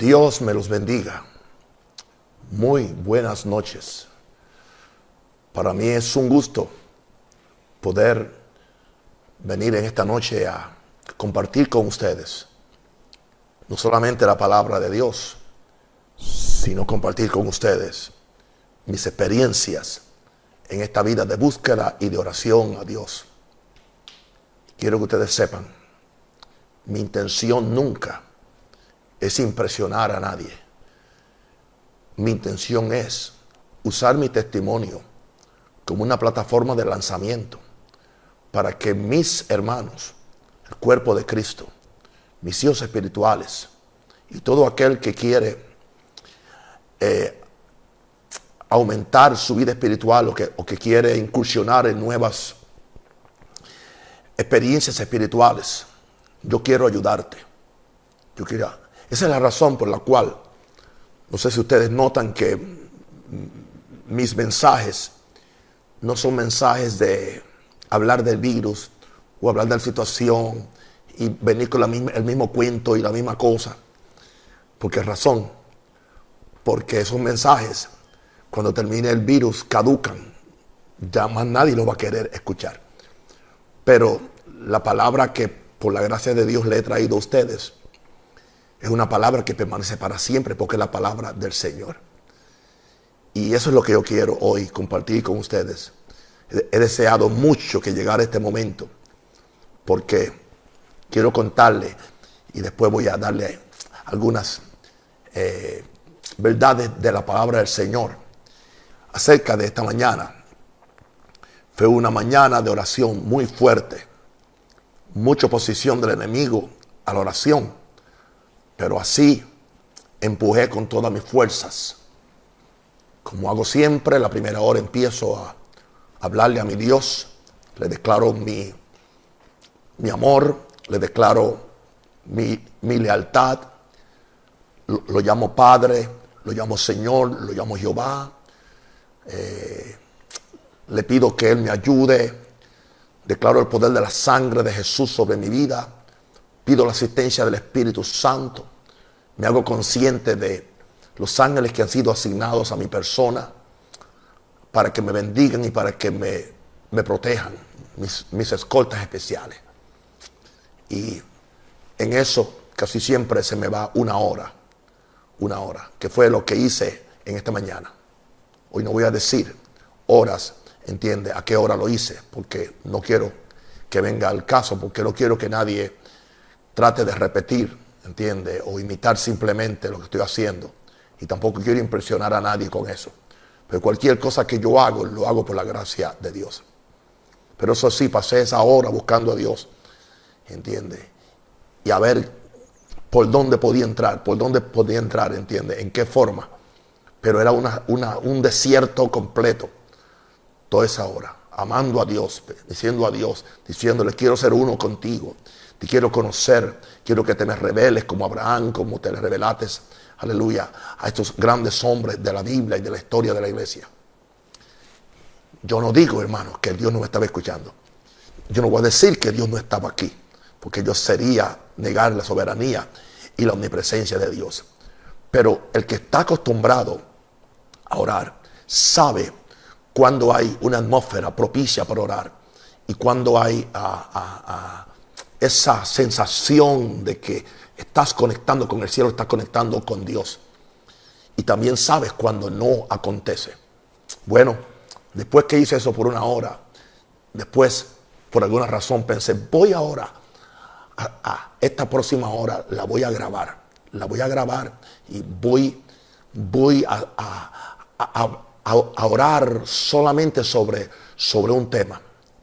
Dios me los bendiga. Muy buenas noches. Para mí es un gusto poder venir en esta noche a compartir con ustedes no solamente la palabra de Dios, sino compartir con ustedes mis experiencias en esta vida de búsqueda y de oración a Dios. Quiero que ustedes sepan, mi intención nunca es impresionar a nadie. Mi intención es usar mi testimonio como una plataforma de lanzamiento para que mis hermanos, el cuerpo de Cristo, mis hijos espirituales y todo aquel que quiere eh, aumentar su vida espiritual o que, o que quiere incursionar en nuevas experiencias espirituales, yo quiero ayudarte. Yo quiero, esa es la razón por la cual, no sé si ustedes notan que mis mensajes no son mensajes de hablar del virus o hablar de la situación y venir con el mismo cuento y la misma cosa. Porque razón, porque esos mensajes, cuando termine el virus, caducan. Ya más nadie lo va a querer escuchar. Pero la palabra que por la gracia de Dios le he traído a ustedes es una palabra que permanece para siempre porque es la palabra del Señor. Y eso es lo que yo quiero hoy compartir con ustedes. He deseado mucho que llegara este momento porque quiero contarle y después voy a darle algunas eh, verdades de la palabra del Señor acerca de esta mañana. Fue una mañana de oración muy fuerte, mucha oposición del enemigo a la oración, pero así empujé con todas mis fuerzas. Como hago siempre, la primera hora empiezo a hablarle a mi Dios, le declaro mi, mi amor, le declaro mi, lealtad, lo, llamo Padre, lo llamo Señor, lo llamo Jehová. Eh, le pido que Él me ayude. Declaro el poder de la sangre de Jesús sobre mi vida. Pido la asistencia del Espíritu Santo. Me hago consciente de los ángeles que han sido asignados a mi persona para que me bendigan y para que me, protejan, mis, mis escoltas especiales. Y en eso casi siempre se me va una hora, una hora, que fue lo que hice en esta mañana. Hoy no voy a decir horas, entiende, a qué hora lo hice, porque no quiero que venga al caso, porque no quiero que nadie trate de repetir, entiende, o imitar simplemente lo que estoy haciendo. Y tampoco quiero impresionar a nadie con eso. Pero cualquier cosa que yo hago, lo hago por la gracia de Dios. Pero eso sí, pasé esa hora buscando a Dios ¿entiende? Y a ver por dónde podía entrar, por dónde podía entrar, ¿entiende? En qué forma. Pero era una, un desierto completo toda esa hora, amando a Dios, diciendo a Dios, diciéndole, quiero ser uno contigo, te quiero conocer, quiero que te me reveles como Abraham, como te le revelates, aleluya, a estos grandes hombres de la Biblia y de la historia de la iglesia. Yo no digo, hermanos, que Dios no me estaba escuchando. Yo no voy a decir que Dios no estaba aquí porque yo sería negar la soberanía y la omnipresencia de Dios. Pero el que está acostumbrado a orar sabe cuando hay una atmósfera propicia para orar y cuando hay ah, ah, ah, esa sensación de que estás conectando con el cielo, estás conectando con Dios. Y también sabes cuando no acontece. Bueno, después que hice eso por una hora, después por alguna razón pensé, voy ahora esta próxima hora la voy a grabar. La voy a grabar y voy, voy a, a, orar solamente sobre, sobre un tema.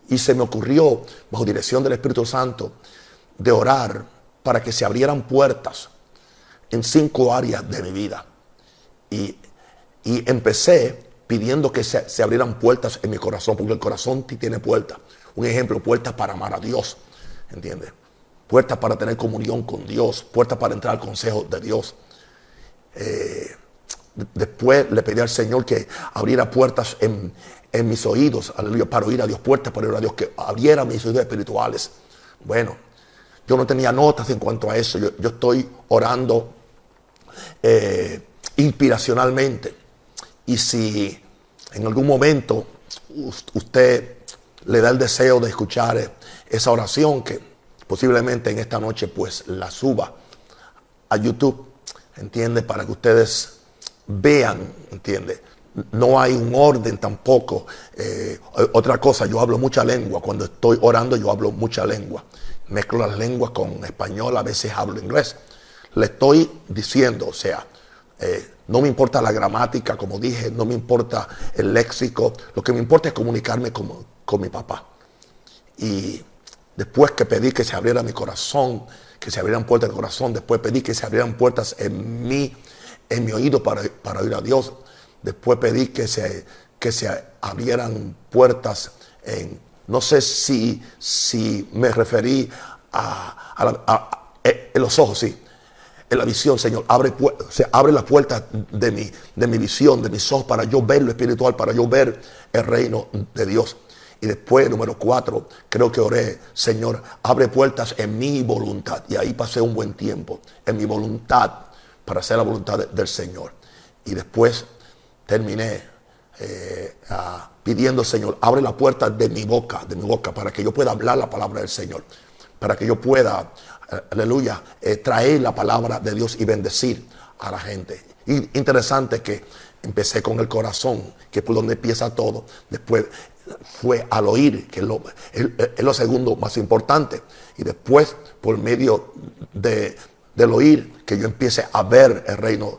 Y se me ocurrió, bajo dirección del Espíritu Santo, de orar para que se abrieran puertas en cinco áreas de mi vida. Y, y empecé pidiendo que se, se, abrieran puertas en mi corazón, porque el corazón tiene puertas. Un ejemplo, puertas para amar a Dios. ¿Entiendes? puertas para tener comunión con Dios, puertas para entrar al consejo de Dios. Eh, después le pedí al Señor que abriera puertas en, mis oídos, aleluya, para oír a Dios, puertas para oír a Dios, que abriera mis oídos espirituales. Bueno, yo no tenía notas en cuanto a eso, yo, estoy orando eh, inspiracionalmente. Y si en algún momento usted le da el deseo de escuchar esa oración que posiblemente en esta noche pues la suba a YouTube, entiende, para que ustedes vean, entiende. No hay un orden tampoco. Eh, otra cosa, yo hablo mucha lengua. Cuando estoy orando, yo hablo mucha lengua. Mezclo las lenguas con español, a veces hablo inglés. Le estoy diciendo, o sea, eh, no me importa la gramática, como dije, no me importa el léxico. Lo que me importa es comunicarme con, con mi papá. Y después que pedí que se abriera mi corazón, que se abrieran puertas del corazón, después pedí que se abrieran puertas en mí, en mi oído para, para oír a Dios. Después pedí que se, que se abrieran puertas en, no sé si, si me referí a, eh, en los ojos, sí, en la visión, Señor. Abre, se abre la puerta de mi, de mi visión, de mis ojos, para yo ver lo espiritual, para yo ver el reino de Dios. Y después, número cuatro, creo que oré, Señor, abre puertas en mi voluntad. Y ahí pasé un buen tiempo, en mi voluntad, para hacer la voluntad del Señor. Y después terminé eh, pidiendo, Señor, abre la puerta de mi boca, de mi boca, para que yo pueda hablar la palabra del Señor. Para que yo pueda, eh, aleluya, eh, traer la palabra de Dios y bendecir a la gente. Y interesante que empecé con el corazón, que es por donde empieza todo. Después fue al oír, que es lo, es, lo segundo más importante. Y después, por medio de, del oír, que yo empiece a ver el reino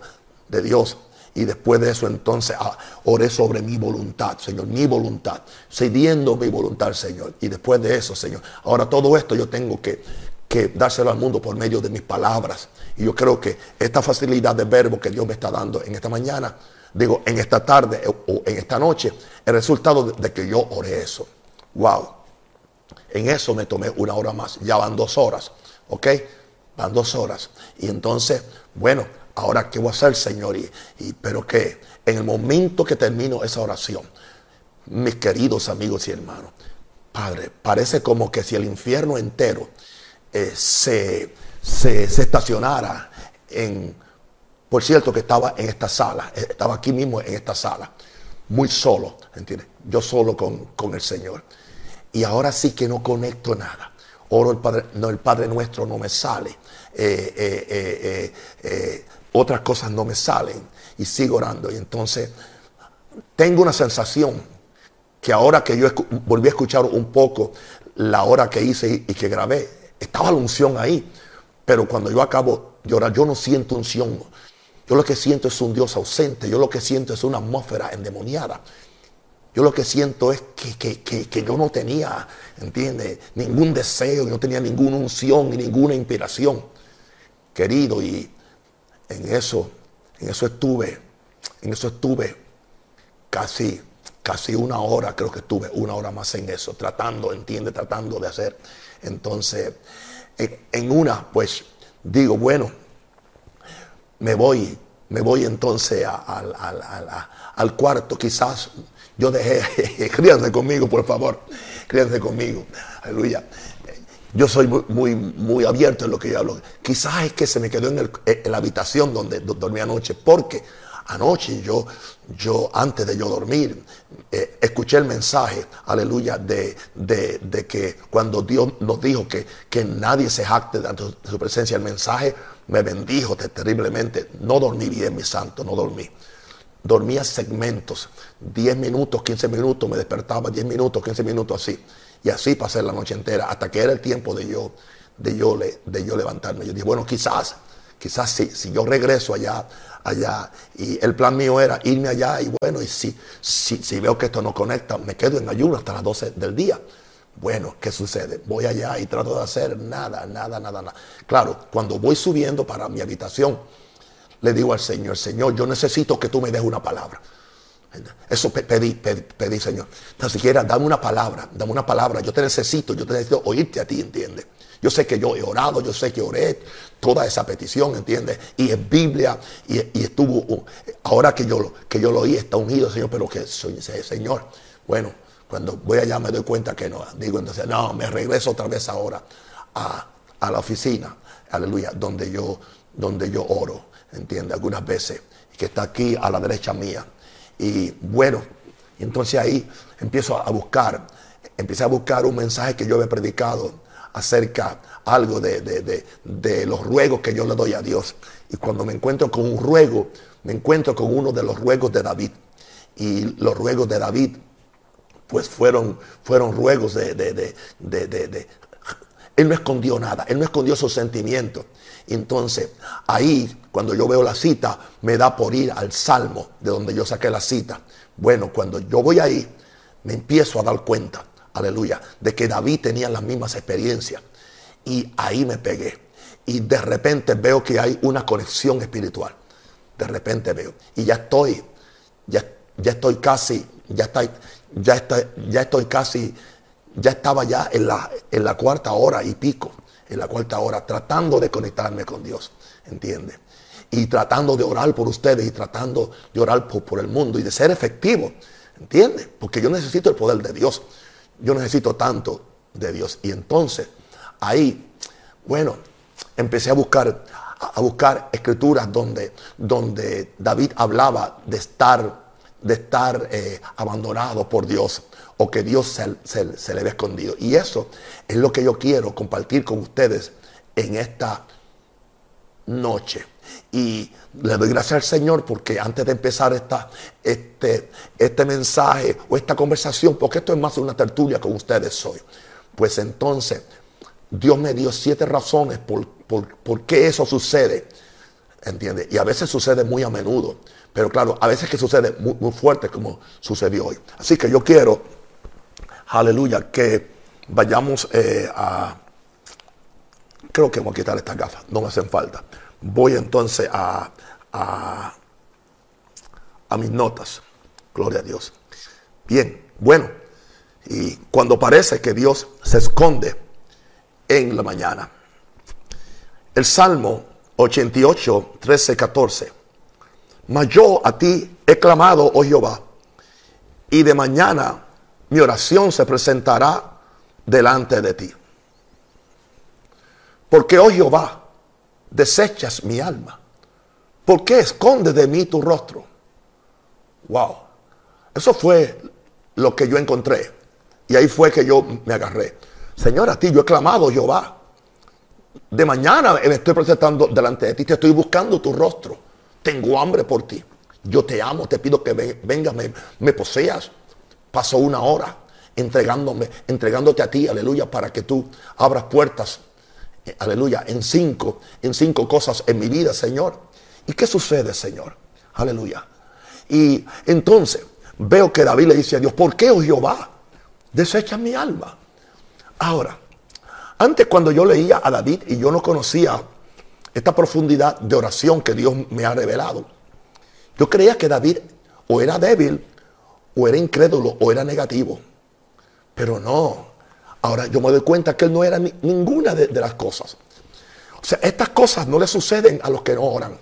de Dios. Y después de eso entonces ah, oré sobre mi voluntad, Señor, mi voluntad, cediendo mi voluntad, Señor. Y después de eso, Señor, ahora todo esto yo tengo que, que dárselo al mundo por medio de mis palabras. Y yo creo que esta facilidad de verbo que Dios me está dando en esta mañana, digo, en esta tarde o en esta noche, el resultado de, que yo oré eso. Wow. En eso me tomé una hora más. Ya van dos horas. ¿Ok? Van dos horas. Y entonces, bueno, ahora qué voy a hacer, Señor. Y, pero que en el momento que termino esa oración, mis queridos amigos y hermanos, Padre, parece como que si el infierno entero eh, se, se, estacionara en por cierto que estaba en esta sala, eh, estaba aquí mismo en esta sala, muy solo, ¿entiendes? Yo solo con, el Señor. Y ahora sí que no conecto nada. Oro el Padre, no, el Padre nuestro no me sale. Eh, eh, otras cosas no me salen. Y sigo orando. Y entonces tengo una sensación que ahora que yo volví a escuchar un poco la hora que hice y, que grabé, estaba la unción ahí. Pero cuando yo acabo de orar, yo no siento unción. Yo lo que siento es un Dios ausente. Yo lo que siento es una atmósfera endemoniada. Yo lo que siento es que, yo no tenía, ¿entiendes? Ningún deseo, no tenía ninguna unción ni ninguna inspiración. Querido, y en eso, en eso estuve, en eso estuve casi, casi una hora, creo que estuve una hora más en eso, tratando, ¿entiendes? Tratando de hacer. Entonces, en una, pues digo, bueno, me voy, me voy entonces al cuarto, quizás yo dejé, críanse conmigo, por favor, críanse conmigo, aleluya. Yo soy muy, muy, abierto en lo que yo hablo. Quizás es que se me quedó en, la habitación donde dormí anoche, porque anoche yo, yo antes de yo dormir, eh, escuché el mensaje, aleluya, de, de, que cuando Dios nos dijo que, que nadie se jacte de su presencia, el mensaje me bendijo terriblemente. No dormí bien, mi santo, no dormí. Dormía segmentos, 10 minutos, 15 minutos, me despertaba 10 minutos, 15 minutos así. Y así pasé la noche entera, hasta que era el tiempo de yo, de yo, de yo levantarme. Yo dije, bueno, quizás, quizás sí, si yo regreso allá, allá, y el plan mío era irme allá, y bueno, y si, si, si veo que esto no conecta, me quedo en ayuno hasta las 12 del día. Bueno, ¿qué sucede? Voy allá y trato de hacer nada, nada, nada, nada. Claro, cuando voy subiendo para mi habitación, le digo al Señor, Señor, yo necesito que tú me des una palabra. Eso pedí, pedí, Señor. Ni siquiera dame una palabra, dame una palabra. Yo te necesito, yo te necesito oírte a ti, ¿entiendes? Yo sé que yo he orado, yo sé que oré toda esa petición, ¿entiendes? Y es Biblia, y, estuvo, ahora que yo, que yo lo oí, está unido, Señor, pero que Señor, bueno, cuando voy allá me doy cuenta que no. Digo entonces, no, me regreso otra vez ahora a, la oficina, aleluya, donde yo, donde yo oro. Entiende, algunas veces, que está aquí a la derecha mía. Y bueno, entonces ahí empiezo a buscar, empecé a buscar un mensaje que yo había predicado acerca algo de, de, los ruegos que yo le doy a Dios. Y cuando me encuentro con un ruego, me encuentro con uno de los ruegos de David. Y los ruegos de David, pues fueron, fueron ruegos de, de, Él no escondió nada, él no escondió sus sentimientos. Entonces, ahí, cuando yo veo la cita, me da por ir al Salmo, de donde yo saqué la cita. Bueno, cuando yo voy ahí, me empiezo a dar cuenta, aleluya, de que David tenía las mismas experiencias. Y ahí me pegué. Y de repente veo que hay una conexión espiritual. De repente veo. Y ya estoy, ya, ya estoy casi, ya, está, ya, está, ya estoy casi, ya estaba ya en la, en la cuarta hora y pico en la cuarta hora, tratando de conectarme con Dios, ¿entiende? Y tratando de orar por ustedes y tratando de orar por, el mundo y de ser efectivo, ¿entiende? Porque yo necesito el poder de Dios, yo necesito tanto de Dios. Y entonces, ahí, bueno, empecé a buscar, a buscar escrituras donde, donde David hablaba de estar, de estar eh, abandonado por Dios o que Dios se, le ve escondido. Y eso es lo que yo quiero compartir con ustedes en esta noche. Y le doy gracias al Señor porque antes de empezar esta, este, este mensaje o esta conversación, porque esto es más una tertulia con ustedes hoy, pues entonces Dios me dio siete razones por, por, qué eso sucede. ¿Entiendes? Y a veces sucede muy a menudo. Pero claro, a veces que sucede muy, muy fuerte como sucedió hoy. Así que yo quiero aleluya, que vayamos eh, a... Creo que voy a quitar estas gafas, no me hacen falta. Voy entonces a, a, mis notas. Gloria a Dios. Bien, bueno, y cuando parece que Dios se esconde en la mañana. El Salmo 88, 13, 14. Mas yo a ti he clamado, oh Jehová, y de mañana mi oración se presentará delante de ti. Porque, oh Jehová, desechas mi alma. ¿Por qué escondes de mí tu rostro? Wow. Eso fue lo que yo encontré. Y ahí fue que yo me agarré. Señor, a ti yo he clamado, Jehová. De mañana me estoy presentando delante de ti. Te estoy buscando tu rostro. Tengo hambre por ti. Yo te amo. Te pido que vengas, me poseas. Pasó una hora entregándome, entregándote a ti, aleluya, para que tú abras puertas, eh, aleluya, en cinco, en cinco cosas en mi vida, Señor. ¿Y qué sucede, Señor? Aleluya. Y entonces veo que David le dice a Dios, ¿por qué, oh Jehová, desecha mi alma? Ahora, antes cuando yo leía a David y yo no conocía esta profundidad de oración que Dios me ha revelado, yo creía que David o era débil o era incrédulo o era negativo. Pero no. Ahora yo me doy cuenta que él no era ninguna de, las cosas. O sea, estas cosas no le suceden a los que no oran.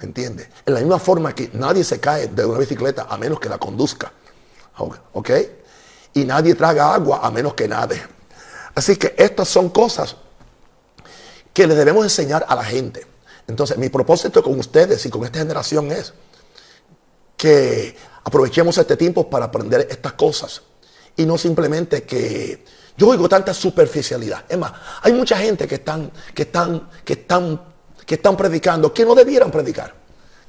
¿Entiendes? En la misma forma que nadie se cae de una bicicleta a menos que la conduzca. ¿Ok? Y nadie traga agua a menos que nade. Así que estas son cosas que le debemos enseñar a la gente. Entonces, mi propósito con ustedes y con esta generación es que Aprovechemos este tiempo para aprender estas cosas. Y no simplemente que yo oigo tanta superficialidad. Es más, hay mucha gente que están, que están, que están, que están predicando que no debieran predicar.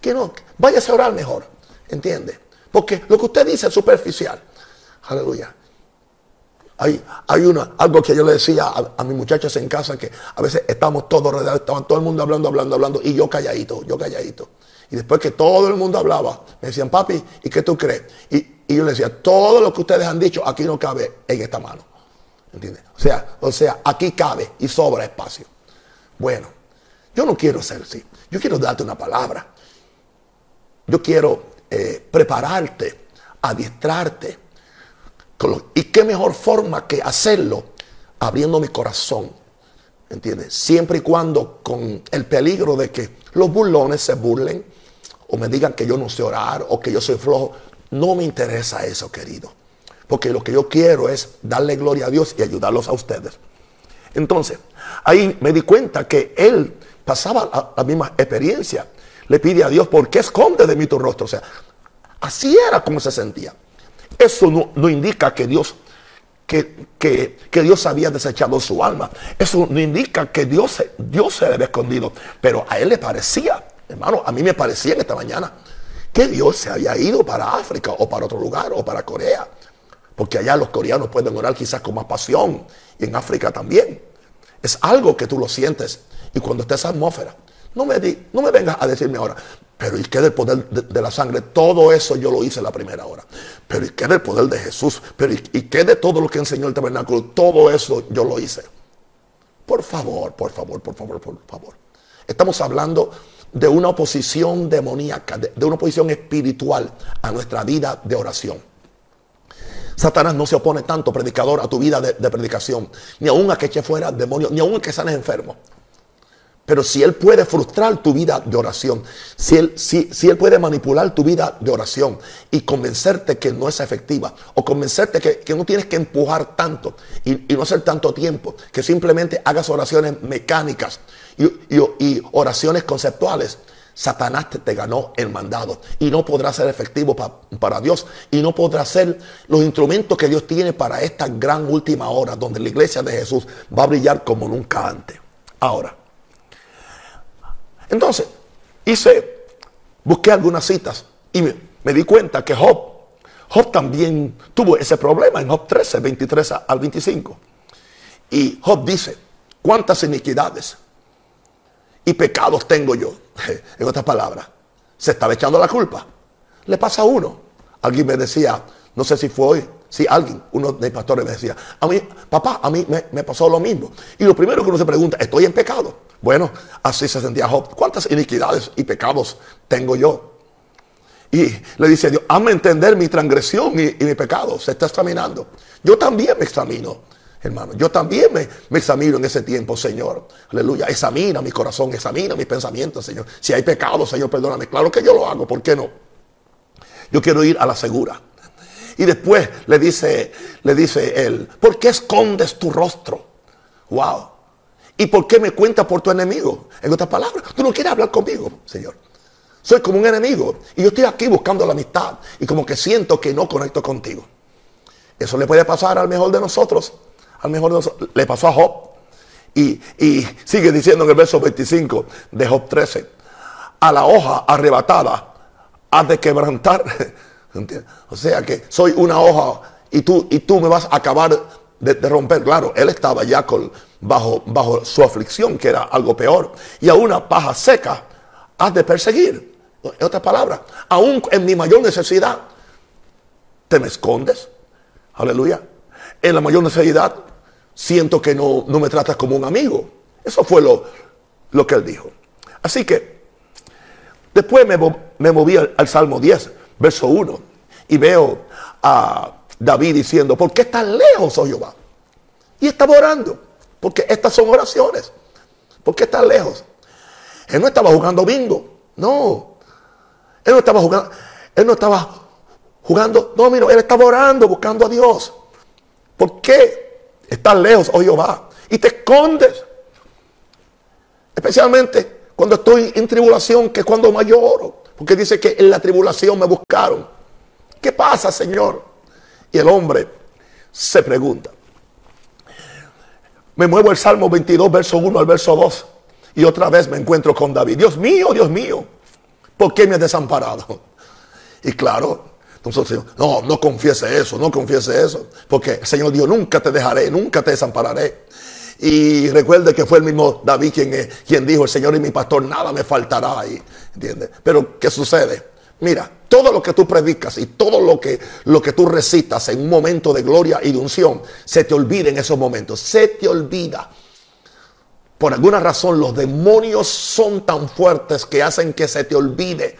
Que no, váyase a orar mejor. ¿Entiende? Porque lo que usted dice es superficial. Aleluya. Hay, hay una, algo que yo le decía a, a mis muchachos en casa que a veces estamos todos rodeados, estaban todo el mundo hablando, hablando, hablando, y yo calladito, yo calladito. Y después que todo el mundo hablaba, me decían, papi, ¿y qué tú crees? Y, yo le decía, todo lo que ustedes han dicho aquí no cabe en esta mano. ¿Entiendes? O sea, o sea, aquí cabe y sobra espacio. Bueno, yo no quiero ser así. Yo quiero darte una palabra. Yo quiero eh, prepararte, adiestrarte. y qué mejor forma que hacerlo abriendo mi corazón. ¿Entiendes? Siempre y cuando con el peligro de que los burlones se burlen o me digan que yo no sé orar o que yo soy flojo. No me interesa eso, querido. Porque lo que yo quiero es darle gloria a Dios y ayudarlos a ustedes. Entonces, ahí me di cuenta que él pasaba la, misma experiencia. le pide a Dios, ¿por qué esconde de mí tu rostro? O sea, así era como se sentía. Eso no, indica que Dios, que, que, Dios había desechado su alma. Eso no indica que Dios, Dios se le había escondido. Pero a él le parecía, hermano, a mí me parecía en esta mañana que Dios se había ido para África o para otro lugar o para Corea. Porque allá los coreanos pueden orar quizás con más pasión y en África también. Es algo que tú lo sientes. Y cuando estés esa atmósfera, no me, di, no me vengas a decirme ahora, pero ¿y qué del poder de, la sangre? Todo eso yo lo hice la primera hora. Pero ¿y qué del poder de Jesús? Pero ¿y, ¿y qué de todo lo que enseñó el tabernáculo? Todo eso yo lo hice. Por favor, por favor, por favor, por favor. Estamos hablando de una oposición demoníaca, de, una oposición espiritual a nuestra vida de oración. Satanás no se opone tanto, predicador, a tu vida de, predicación, ni aún a que eche fuera demonios, ni aún a que sanes enfermo. Pero si Él puede frustrar tu vida de oración, si Él, si, si él puede manipular tu vida de oración y convencerte que no es efectiva, o convencerte que, no tienes que empujar tanto y, y, no hacer tanto tiempo, que simplemente hagas oraciones mecánicas y, oraciones conceptuales, Satanás te, ganó el mandado y no podrá ser efectivo para Dios y no podrá ser los instrumentos que Dios tiene para esta gran última hora donde la iglesia de Jesús va a brillar como nunca antes. Ahora, entonces, hice, busqué algunas citas y me, me di cuenta que Job, Job también tuvo ese problema en Job 13, 23 al 25. Y Job dice, ¿cuántas iniquidades? Y pecados tengo yo. En otras palabras, se estaba echando la culpa. Le pasa a uno. Alguien me decía, no sé si fue hoy, si alguien, uno de mis pastores me decía, a mí, papá, a mí me, pasó lo mismo. Y lo primero que uno se pregunta, ¿estoy en pecado? Bueno, así se sentía Job. ¿Cuántas iniquidades y pecados tengo yo? Y le dice a Dios, hazme entender mi transgresión y, y mi pecado. Se está examinando. Yo también me examino hermano. Yo también me, examino en ese tiempo, Señor. Aleluya. Examina mi corazón, examina mis pensamientos, Señor. Si hay pecado, Señor, perdóname. Claro que yo lo hago, ¿por qué no? Yo quiero ir a la segura. Y después le dice, le dice él, ¿por qué escondes tu rostro? Wow. ¿Y por qué me cuentas por tu enemigo? En otras palabras, tú no quieres hablar conmigo, Señor. Soy como un enemigo. Y yo estoy aquí buscando la amistad. Y como que siento que no conecto contigo. Eso le puede pasar al mejor de nosotros al mejor le pasó a Job. Y, sigue diciendo en el verso 25 de Job 13, a la hoja arrebatada has de quebrantar. O sea que soy una hoja y tú, y tú me vas a acabar de, romper. Claro, él estaba ya bajo, bajo su aflicción, que era algo peor. Y a una paja seca has de perseguir. En otras palabras, aún en mi mayor necesidad, te me escondes. Aleluya. En la mayor necesidad, siento que no, me tratas como un amigo. Eso fue lo, lo que él dijo. Así que después me, moví al, Salmo 10, verso 1, y veo a David diciendo, ¿por qué estás lejos, oh Jehová? Y estaba orando, porque estas son oraciones. ¿Por qué estás lejos? Él no estaba jugando bingo, no. Él no estaba jugando, él no estaba jugando, no, mira, él estaba orando, buscando a Dios. ¿Por qué? Estás lejos, oh Jehová, y te escondes. Especialmente cuando estoy en tribulación, que es cuando más lloro. Porque dice que en la tribulación me buscaron. ¿Qué pasa, Señor? Y el hombre se pregunta. Me muevo el Salmo 22, verso 1 al verso 2. Y otra vez me encuentro con David. Dios mío, Dios mío, ¿por qué me has desamparado? Y claro, no, no confiese eso, no confiese eso. Porque el Señor dijo, nunca te dejaré, nunca te desampararé. Y recuerde que fue el mismo David quien, eh, quien dijo, el Señor y mi pastor, nada me faltará. ahí ¿Entiendes? Pero, ¿qué sucede? Mira, todo lo que tú predicas y todo lo que, lo que tú recitas en un momento de gloria y de unción, se te olvida en esos momentos. Se te olvida. Por alguna razón los demonios son tan fuertes que hacen que se te olvide.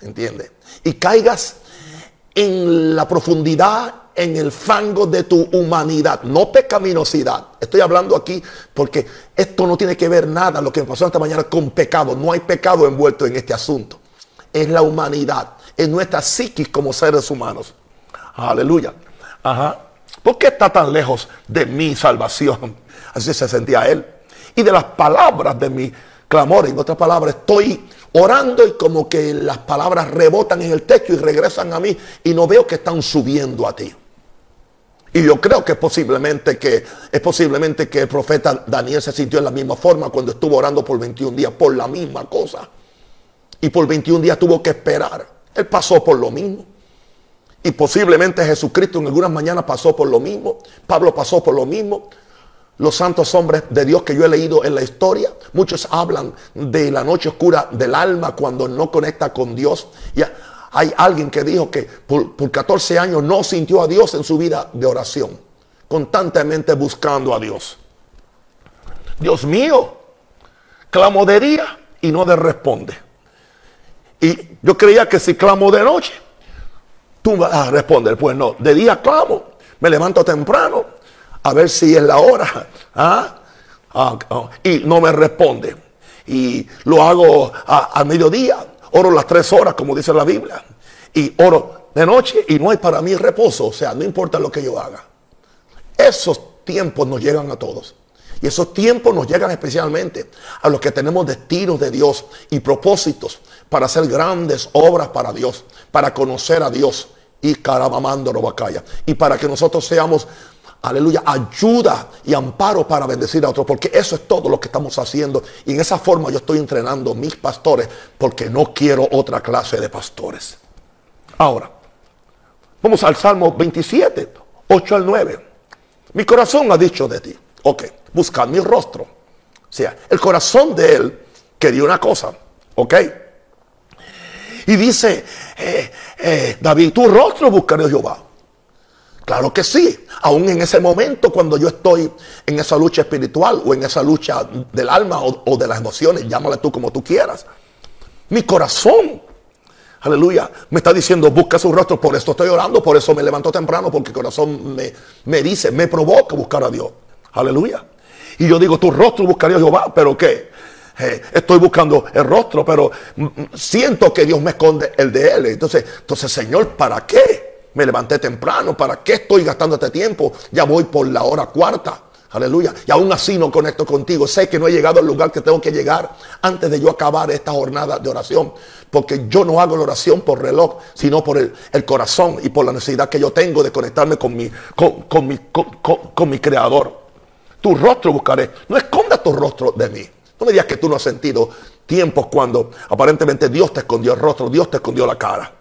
¿Entiendes? Y caigas en la profundidad, en el fango de tu humanidad, no pecaminosidad. Estoy hablando aquí porque esto no tiene que ver nada, lo que pasó esta mañana, con pecado. No hay pecado envuelto en este asunto. Es la humanidad, es nuestra psiquis como seres humanos. Aleluya. Ajá. ¿Por qué está tan lejos de mi salvación? Así se sentía él. Y de las palabras de mi clamor. En otras palabras, estoy orando y como que las palabras rebotan en el techo y regresan a mí y no veo que están subiendo a ti. Y yo creo que posiblemente que es posiblemente que el profeta Daniel se sintió en la misma forma cuando estuvo orando por 21 días por la misma cosa. Y por 21 días tuvo que esperar. Él pasó por lo mismo. Y posiblemente Jesucristo en algunas mañanas pasó por lo mismo. Pablo pasó por lo mismo. Los santos hombres de Dios que yo he leído en la historia, muchos hablan de la noche oscura del alma cuando no conecta con Dios. Y hay alguien que dijo que por, 14 años no sintió a Dios en su vida de oración, constantemente buscando a Dios. Dios mío, clamo de día y no de responde. Y yo creía que si clamo de noche, tú vas a responder. Pues no, de día clamo, me levanto temprano a ver si es la hora. ¿ah? Ah, ah, y no me responde. Y lo hago a mediodía Oro las tres horas, como dice la Biblia. Y oro de noche y no hay para mí reposo. O sea, no importa lo que yo haga. Esos tiempos nos llegan a todos. Y esos tiempos nos llegan especialmente a los que tenemos destinos de Dios y propósitos para hacer grandes obras para Dios, para conocer a Dios y carabamando robacaya. Y para que nosotros seamos aleluya, ayuda y amparo para bendecir a otros, porque eso es todo lo que estamos haciendo. Y en esa forma yo estoy entrenando mis pastores, porque no quiero otra clase de pastores. Ahora, vamos al Salmo 27, 8 al 9. Mi corazón ha dicho de ti, ok, buscad mi rostro. O sea, el corazón de él quería una cosa, ok. Y dice, eh, eh, David, tu rostro buscaré Jehová. Claro que sí. Aún en ese momento, cuando yo estoy en esa lucha espiritual o en esa lucha del alma o, de las emociones, llámale tú como tú quieras. Mi corazón, aleluya, me está diciendo, busca su rostro. Por eso estoy orando, por eso me levanto temprano, porque el corazón me, me dice, me provoca buscar a Dios. Aleluya. Y yo digo, tu rostro buscaría a Jehová, pero ¿qué? Eh, estoy buscando el rostro, pero mm, mm, siento que Dios me esconde el de él. Entonces, entonces, Señor, ¿para qué? Me levanté temprano. ¿Para qué estoy gastando este tiempo? Ya voy por la hora cuarta. Aleluya. Y aún así no conecto contigo. Sé que no he llegado al lugar que tengo que llegar antes de yo acabar esta jornada de oración. Porque yo no hago la oración por reloj, sino por el, corazón y por la necesidad que yo tengo de conectarme con mi, con, mi, con, mi creador. Tu rostro buscaré. No escondas tu rostro de mí. No me digas que tú no has sentido tiempos cuando aparentemente Dios te escondió el rostro, Dios te escondió la cara.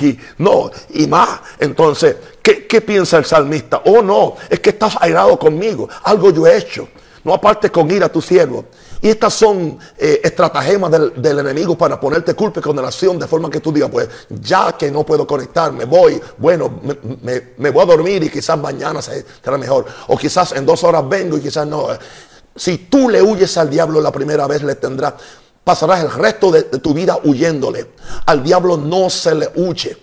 Y no, y más. Entonces, ¿qué, piensa el salmista? Oh, no, es que estás airado conmigo. Algo yo he hecho. No aparte con ir a tu siervo. Y estas son eh, estratagemas del, enemigo para ponerte culpa y condenación de forma que tú digas, pues ya que no puedo conectarme, voy, bueno, me, voy a dormir y quizás mañana será mejor. O quizás en dos horas vengo y quizás no. Si tú le huyes al diablo la primera vez, le tendrás pasarás el resto de, tu vida huyéndole. Al diablo no se le huye.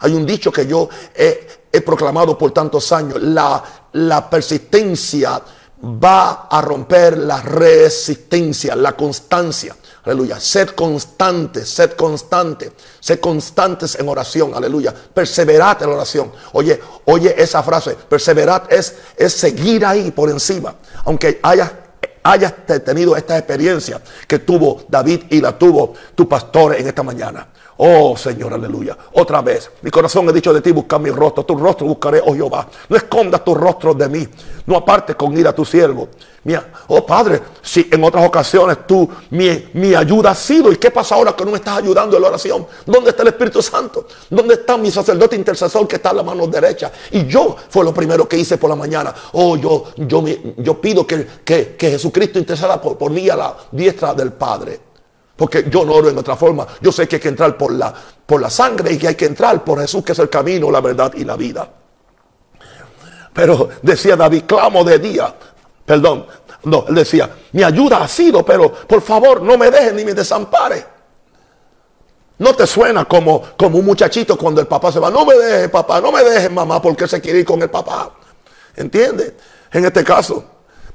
Hay un dicho que yo he, proclamado por tantos años. La, la persistencia va a romper la resistencia, la constancia. Aleluya. Sed constante, sed constante. Sed constantes en oración. Aleluya. Perseverad en la oración. Oye, oye esa frase. Perseverad es, es seguir ahí por encima. Aunque haya hayas tenido esta experiencia que tuvo David y la tuvo tu pastor en esta mañana. Oh Señor, aleluya. Otra vez, mi corazón ha dicho de ti, busca mi rostro. Tu rostro buscaré, oh Jehová. No escondas tu rostro de mí. No apartes con ir a tu siervo. Mía, oh Padre, si en otras ocasiones tú mi, mi ayuda has sido. ¿Y qué pasa ahora que no me estás ayudando en la oración? ¿Dónde está el Espíritu Santo? ¿Dónde está mi sacerdote intercesor que está a la mano derecha? Y yo fue lo primero que hice por la mañana. Oh, yo, yo, yo pido que, que, Jesucristo interceda por, por mí a la diestra del Padre. Porque yo no oro en otra forma. Yo sé que hay que entrar por la, por la sangre y que hay que entrar por Jesús, que es el camino, la verdad y la vida. Pero decía David, clamo de día. Perdón, no, él decía, mi ayuda ha sido, pero por favor no me dejes ni me desampare. No te suena como, como un muchachito cuando el papá se va. No me dejes, papá, no me dejes, mamá, porque se quiere ir con el papá. ¿Entiendes? En este caso,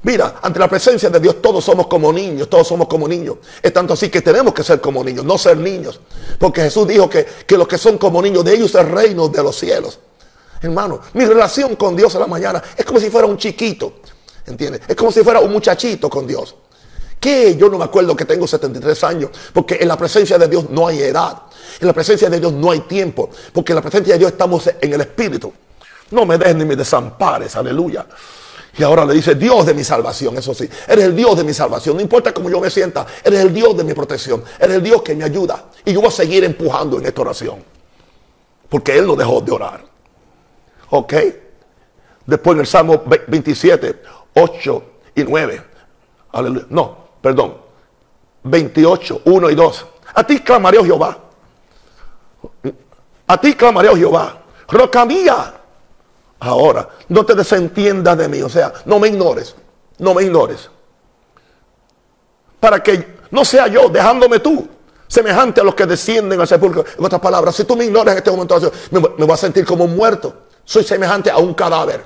Mira, ante la presencia de Dios todos somos como niños, todos somos como niños. Es tanto así que tenemos que ser como niños, no ser niños. Porque Jesús dijo que, los que son como niños, de ellos es el reino de los cielos. Hermano, mi relación con Dios en la mañana es como si fuera un chiquito, ¿entiendes? Es como si fuera un muchachito con Dios. ¿Qué? Yo no me acuerdo que tengo 73 años, porque en la presencia de Dios no hay edad. En la presencia de Dios no hay tiempo, porque en la presencia de Dios estamos en el Espíritu. No me dejes ni me desampares, aleluya. Y ahora le dice, Dios de mi salvación, eso sí, eres el Dios de mi salvación. No importa cómo yo me sienta, eres el Dios de mi protección, eres el Dios que me ayuda. Y yo voy a seguir empujando en esta oración, porque Él no dejó de orar. ¿Ok? Después en el Salmo 27, 8 y 9. Aleluya. No, perdón. 28, 1 y 2. A ti clamaré, oh Jehová. A ti clamaré, oh Jehová. Roca mía. Ahora, no te desentiendas de mí. O sea, no me ignores. No me ignores. Para que no sea yo dejándome tú semejante a los que descienden al sepulcro. En otras palabras, si tú me ignoras en este momento, me, voy a sentir como muerto. Soy semejante a un cadáver.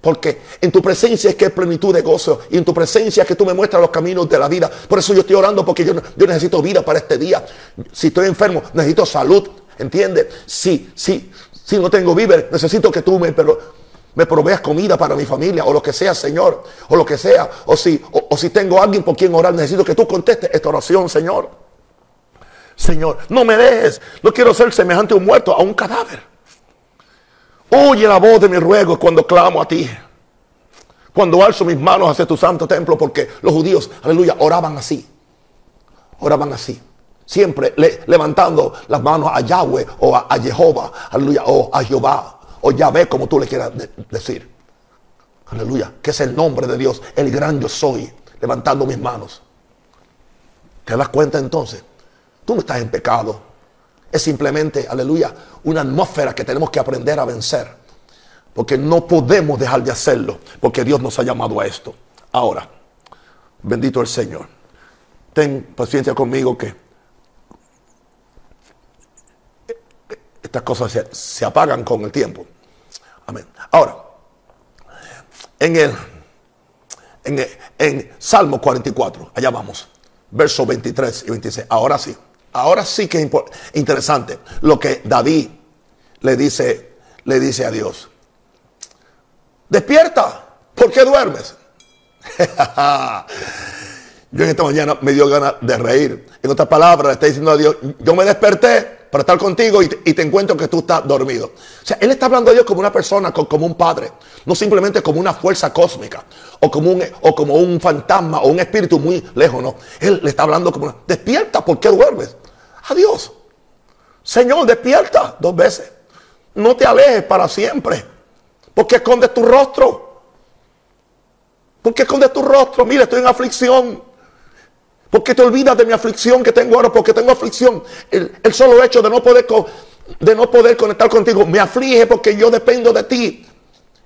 Porque en tu presencia es que hay plenitud de gozo. Y en tu presencia es que tú me muestras los caminos de la vida. Por eso yo estoy orando porque yo, yo necesito vida para este día. Si estoy enfermo, necesito salud. ¿Entiendes? Sí, sí. Si no tengo víveres, necesito que tú me, pero, me proveas comida para mi familia. O lo que sea, Señor. O lo que sea. O si, o, si tengo alguien por quien orar, necesito que tú contestes esta oración, Señor. Señor, no me dejes. No quiero ser semejante a un muerto, a un cadáver. Oye la voz de mi ruego cuando clamo a ti. Cuando alzo mis manos hacia tu santo templo, porque los judíos, aleluya, oraban así. Oraban así. Siempre levantando las manos a Yahweh o a, Jehová, aleluya, o a Jehová, o Yahvé, como tú le quieras decir. Aleluya, que es el nombre de Dios, el gran yo soy, levantando mis manos. ¿Te das cuenta entonces? Tú no estás en pecado. Es simplemente, aleluya, una atmósfera que tenemos que aprender a vencer. Porque no podemos dejar de hacerlo, porque Dios nos ha llamado a esto. Ahora, bendito el Señor. Ten paciencia conmigo que estas cosas se, apagan con el tiempo. Amén. Ahora, en el, en, en Salmo 44, allá vamos, versos 23 y 26. Ahora sí. Ahora sí que es interesante lo que David le dice, le dice a Dios. Despierta, ¿por qué duermes? yo en esta mañana me dio ganas de reír. En otras palabras, le está diciendo a Dios, yo me desperté para estar contigo y te, encuentro que tú estás dormido. O sea, él está hablando a Dios como una persona, como un padre, no simplemente como una fuerza cósmica o como un, o como un fantasma o un espíritu muy lejos, no. Él le está hablando como una, despierta, ¿por qué duermes? Adiós. Señor, despierta dos veces. No te alejes para siempre. Porque escondes tu rostro. Porque escondes tu rostro. Mira, estoy en aflicción. Porque te olvidas de mi aflicción que tengo ahora. Porque tengo aflicción. El, solo hecho de no, poder, de no poder conectar contigo me aflige porque yo dependo de ti.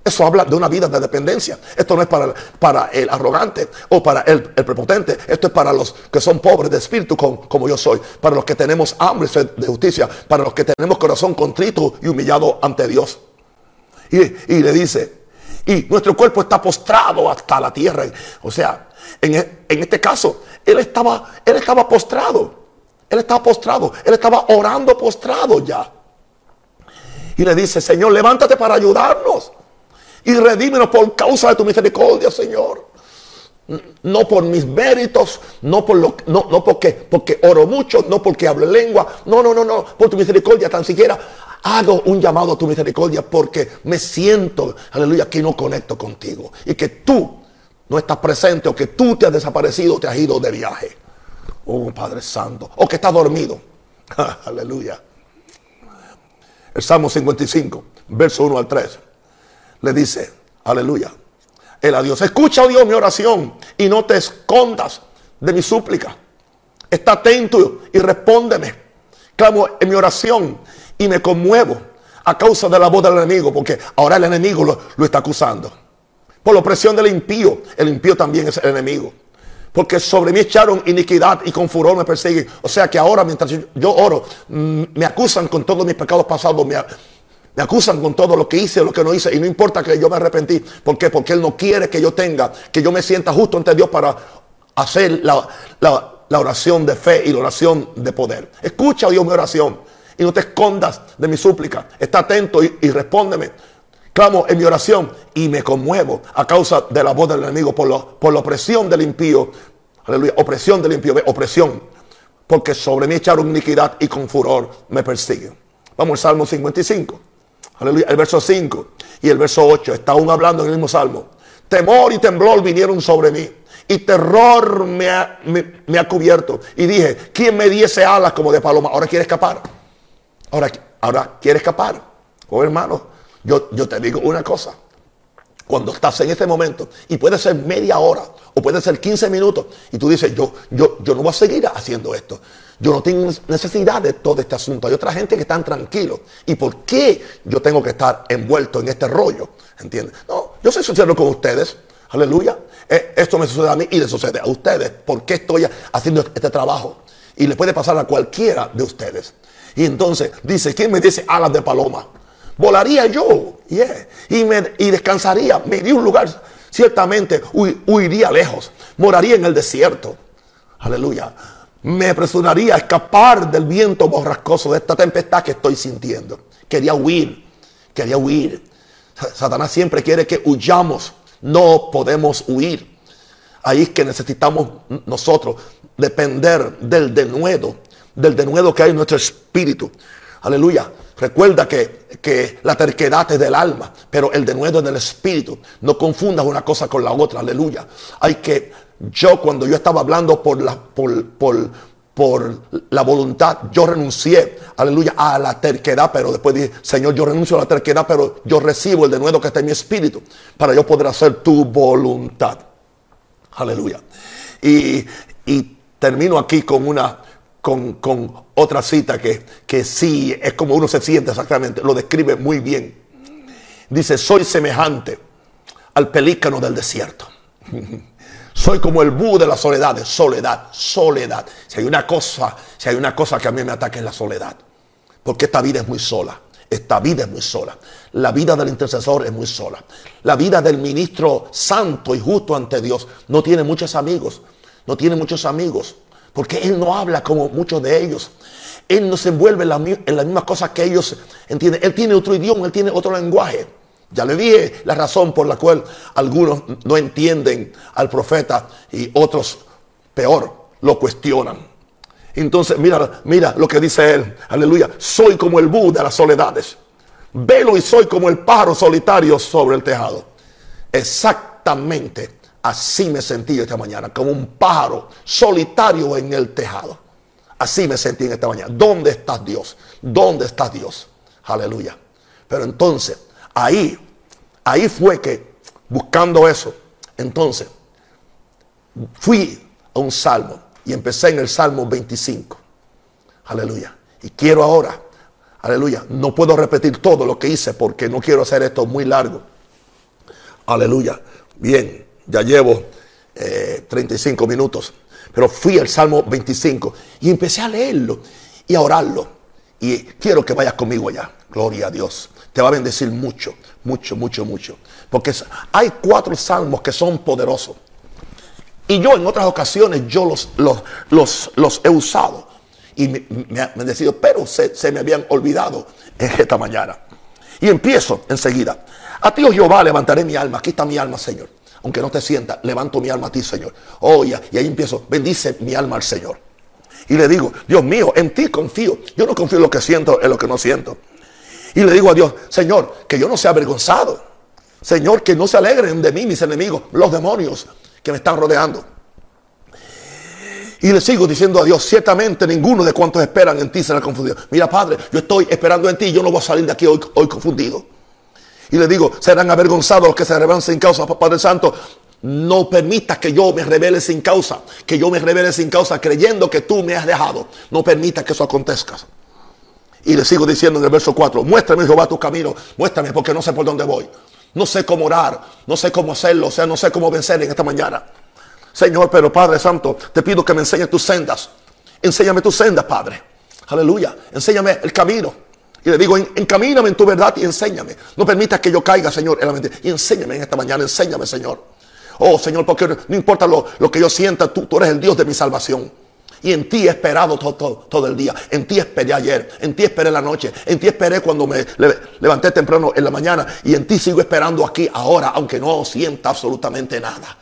Eso habla de una vida de dependencia. Esto no es para, para el arrogante o para el, prepotente. Esto es para los que son pobres de espíritu como, yo soy. Para los que tenemos hambre de justicia. Para los que tenemos corazón contrito y humillado ante Dios. Y, le dice, y nuestro cuerpo está postrado hasta la tierra. O sea, en, en este caso, él estaba, él estaba postrado. Él estaba postrado. Él estaba orando postrado ya. Y le dice, Señor, levántate para ayudarnos y redímenos por causa de tu misericordia, Señor. No por mis méritos, no, por lo, no, no porque, porque oro mucho, no porque hablo lengua, no, no, no, no, por tu misericordia tan siquiera hago un llamado a tu misericordia porque me siento, aleluya, que no conecto contigo y que tú no estás presente o que tú te has desaparecido, te has ido de viaje. Oh Padre Santo, o que estás dormido. aleluya. El Salmo 55, verso 1 al 3 le dice, aleluya, el a Dios, escucha, oh Dios, mi oración y no te escondas de mi súplica. Está atento y respóndeme. Clamo en mi oración y me conmuevo a causa de la voz del enemigo, porque ahora el enemigo lo, lo está acusando. Por la opresión del impío, el impío también es el enemigo. Porque sobre mí echaron iniquidad y con furor me persiguen. O sea que ahora mientras yo oro, mm, me acusan con todos mis pecados pasados, me, acusan con todo lo que hice, lo que no hice. Y no importa que yo me arrepentí. ¿Por qué? Porque Él no quiere que yo tenga, que yo me sienta justo ante Dios para hacer la, oración de fe y la oración de poder. Escucha, oh Dios, mi oración. Y no te escondas de mi súplica. Está atento y, respóndeme. Clamo en mi oración y me conmuevo a causa de la voz del enemigo por, por la opresión del impío. Aleluya. Opresión del impío. Opresión. Porque sobre mí echaron iniquidad y con furor me persiguen. Vamos al Salmo 55. Aleluya. El verso 5 y el verso 8. Está aún hablando en el mismo Salmo. Temor y temblor vinieron sobre mí. Y terror me ha, me, ha cubierto. Y dije, ¿quién me diese alas como de paloma? Ahora quiere escapar. Ahora, ahora quiere escapar. Oh hermano, yo, yo te digo una cosa cuando estás en este momento, y puede ser media hora o puede ser 15 minutos, y tú dices, yo, yo, yo no voy a seguir haciendo esto. Yo no tengo necesidad de todo este asunto. Hay otra gente que están tranquilos. ¿Y por qué yo tengo que estar envuelto en este rollo? ¿Entiendes? No, yo soy sincero con ustedes. Aleluya. Eh, esto me sucede a mí y le sucede a ustedes. ¿Por qué estoy haciendo este trabajo? Y le puede pasar a cualquiera de ustedes. Y entonces dice, ¿quién me dice alas de paloma? Volaría yo y, me, descansaría, me iría a un lugar, ciertamente huiría lejos, moraría en el desierto. Aleluya. Me apresuraría a escapar del viento borrascoso de esta tempestad que estoy sintiendo. Quería huir, quería huir. Satanás siempre quiere que huyamos. No podemos huir. Ahí es que necesitamos nosotros depender del denuedo, del denuedo que hay en nuestro espíritu. Aleluya. Recuerda que, que, la terquedad es del alma, pero el denuedo es del espíritu. No confundas una cosa con la otra. Aleluya. Hay que, yo cuando yo estaba hablando por la, por, por, por la voluntad, yo renuncié, aleluya, a la terquedad, pero después dije, Señor, yo renuncio a la terquedad, pero yo recibo el denuedo que está en mi espíritu para yo poder hacer tu voluntad. Aleluya. Y, y termino aquí con una, con, otra cita que, que sí es como uno se siente exactamente, lo describe muy bien. Dice, soy semejante al pelícano del desierto. Soy como el búho de la soledad, soledad, soledad. Si hay una cosa, si hay una cosa que a mí me ataca es la soledad. Porque esta vida es muy sola. Esta vida es muy sola. La vida del intercesor es muy sola. La vida del ministro santo y justo ante Dios no tiene muchos amigos. No tiene muchos amigos. Porque Él no habla como muchos de ellos. Él no se envuelve en, las mismas cosas que ellos entienden. Él tiene otro idioma, Él tiene otro lenguaje. Ya le dije la razón por la cual algunos no entienden al profeta y otros, peor, lo cuestionan. Entonces, mira, mira lo que dice él. Aleluya. Soy como el búho de las soledades. Velo y soy como el pájaro solitario sobre el tejado. Exactamente Así me sentí esta mañana, como un pájaro solitario en el tejado. Así me sentí en esta mañana. ¿Dónde estás Dios? ¿Dónde está Dios? Aleluya. Pero entonces, ahí, ahí fue que, buscando eso, entonces, fui a un salmo y empecé en el salmo 25. Aleluya. Y quiero ahora, aleluya, no puedo repetir todo lo que hice porque no quiero hacer esto muy largo. Aleluya. Bien, ya llevo 35 eh, minutos, pero fui al Salmo 25 y empecé a leerlo y a orarlo. Y quiero que vayas conmigo allá. Gloria a Dios. Te va a bendecir mucho, mucho, mucho, mucho. Porque hay cuatro salmos que son poderosos. Y yo en otras ocasiones yo los, los, los, he usado. Y me, han decidido, pero se, se, me habían olvidado esta mañana. Y empiezo enseguida. A ti, oh Jehová, levantaré mi alma. Aquí está mi alma, Señor aunque no te sienta, levanto mi alma a ti, Señor. Oh, y ahí empiezo, bendice mi alma al Señor. Y le digo, Dios mío, en ti confío. Yo no confío en lo que siento, en lo que no siento. Y le digo a Dios, Señor, que yo no sea avergonzado. Señor, que no se alegren de mí mis enemigos, los demonios que me están rodeando. Y le sigo diciendo a Dios, ciertamente ninguno de cuantos esperan en ti será confundido. Mira, Padre, yo estoy esperando en ti, yo no voy a salir de aquí hoy, hoy confundido. Y le digo, serán avergonzados los que se revelan sin causa, Padre Santo. No permitas que yo me revele sin causa, que yo me revele sin causa creyendo que tú me has dejado. No permitas que eso acontezca. Y le sigo diciendo en el verso 4, muéstrame Jehová tu camino, muéstrame porque no sé por dónde voy. No sé cómo orar, no sé cómo hacerlo, o sea, no sé cómo vencer en esta mañana. Señor, pero Padre Santo, te pido que me enseñes tus sendas. Enséñame tus sendas, Padre. Aleluya. Enséñame el camino. Y le digo, encamíname en tu verdad y enséñame. No permitas que yo caiga, Señor, en la mente. Y enséñame en esta mañana, enséñame, Señor. Oh, Señor, porque no importa lo, que yo sienta, tú, tú, eres el Dios de mi salvación. Y en ti he esperado todo, todo, el día. En ti esperé ayer. En ti esperé la noche. En ti esperé cuando me levanté temprano en la mañana. Y en ti sigo esperando aquí ahora, aunque no sienta absolutamente nada.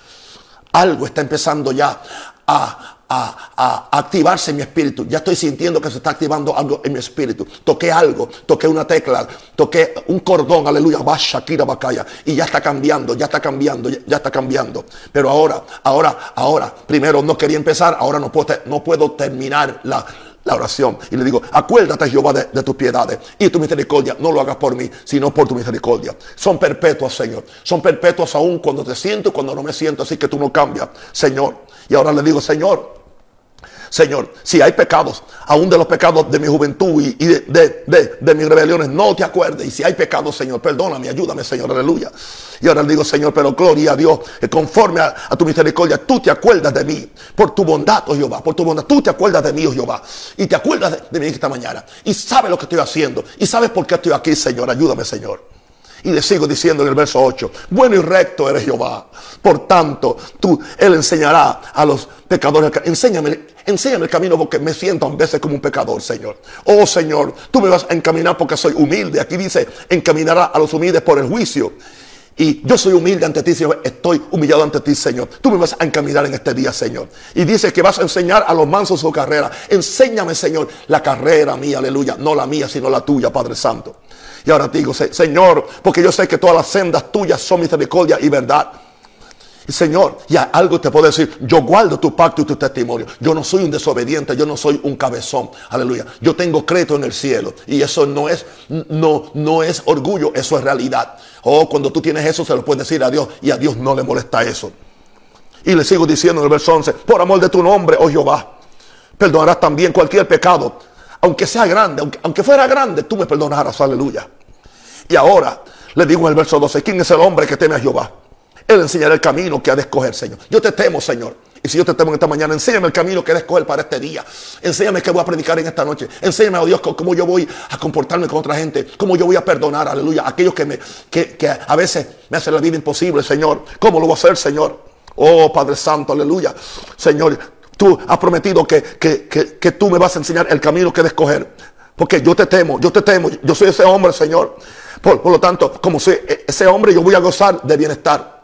Algo está empezando ya a, a, activarse en mi espíritu. Ya estoy sintiendo que se está activando algo en mi espíritu. Toqué algo, toqué una tecla, toqué un cordón, aleluya, va Shakira Bacaya. Y ya está cambiando, ya está cambiando, ya, está cambiando. Pero ahora, ahora, ahora, primero no quería empezar, ahora no puedo, no puedo terminar la, la oración. Y le digo, acuérdate Jehová de, tus piedades y tu misericordia. No lo hagas por mí, sino por tu misericordia. Son perpetuas, Señor. Son perpetuas aún cuando te siento y cuando no me siento. Así que tú no cambias, Señor. Y ahora le digo, Señor, Señor, si hay pecados, aún de los pecados de mi juventud y, de, mis rebeliones, no te acuerdes. Y si hay pecados, Señor, perdóname, ayúdame, Señor, aleluya. Y ahora le digo, Señor, pero gloria a Dios, que conforme a, tu misericordia, tú te acuerdas de mí, por tu bondad, oh Jehová, por tu bondad, tú te acuerdas de mí, oh Jehová. Y te acuerdas de, mí esta mañana. Y sabes lo que estoy haciendo. Y sabes por qué estoy aquí, Señor, ayúdame, Señor. Y le sigo diciendo en el verso 8, bueno y recto eres Jehová. Por tanto, tú, Él enseñará a los pecadores. Enséñame, enséñame el camino porque me siento a veces como un pecador, Señor. Oh Señor, tú me vas a encaminar porque soy humilde. Aquí dice, encaminará a los humildes por el juicio. Y yo soy humilde ante ti, Señor. Estoy humillado ante ti, Señor. Tú me vas a encaminar en este día, Señor. Y dice que vas a enseñar a los mansos su carrera. Enséñame, Señor, la carrera mía, aleluya. No la mía, sino la tuya, Padre Santo. Y ahora te digo, Señor, porque yo sé que todas las sendas tuyas son misericordia y verdad. Señor, ya algo te puedo decir, yo guardo tu pacto y tu testimonio. Yo no soy un desobediente, yo no soy un cabezón. Aleluya. Yo tengo crédito en el cielo y eso no es no no es orgullo, eso es realidad. Oh, cuando tú tienes eso se lo puedes decir a Dios y a Dios no le molesta eso. Y le sigo diciendo en el verso 11, por amor de tu nombre, oh Jehová, perdonarás también cualquier pecado, aunque sea grande, aunque, aunque fuera grande, tú me perdonarás, aleluya. Y ahora le digo en el verso 12, ¿quién es el hombre que teme a Jehová? Él enseñará el camino que ha de escoger, Señor. Yo te temo, Señor. Y si yo te temo en esta mañana, enséñame el camino que he de escoger para este día. Enséñame qué voy a predicar en esta noche. Enséñame, oh Dios, cómo yo voy a comportarme con otra gente. Cómo yo voy a perdonar, aleluya, a aquellos que, me, que, a veces me hacen la vida imposible, Señor. ¿Cómo lo voy a hacer, Señor? Oh, Padre Santo, aleluya. Señor, tú has prometido que, que, tú me vas a enseñar el camino que he de escoger. Porque yo te temo, yo te temo. Yo soy ese hombre, Señor. Por, por lo tanto, como soy ese hombre, yo voy a gozar de bienestar.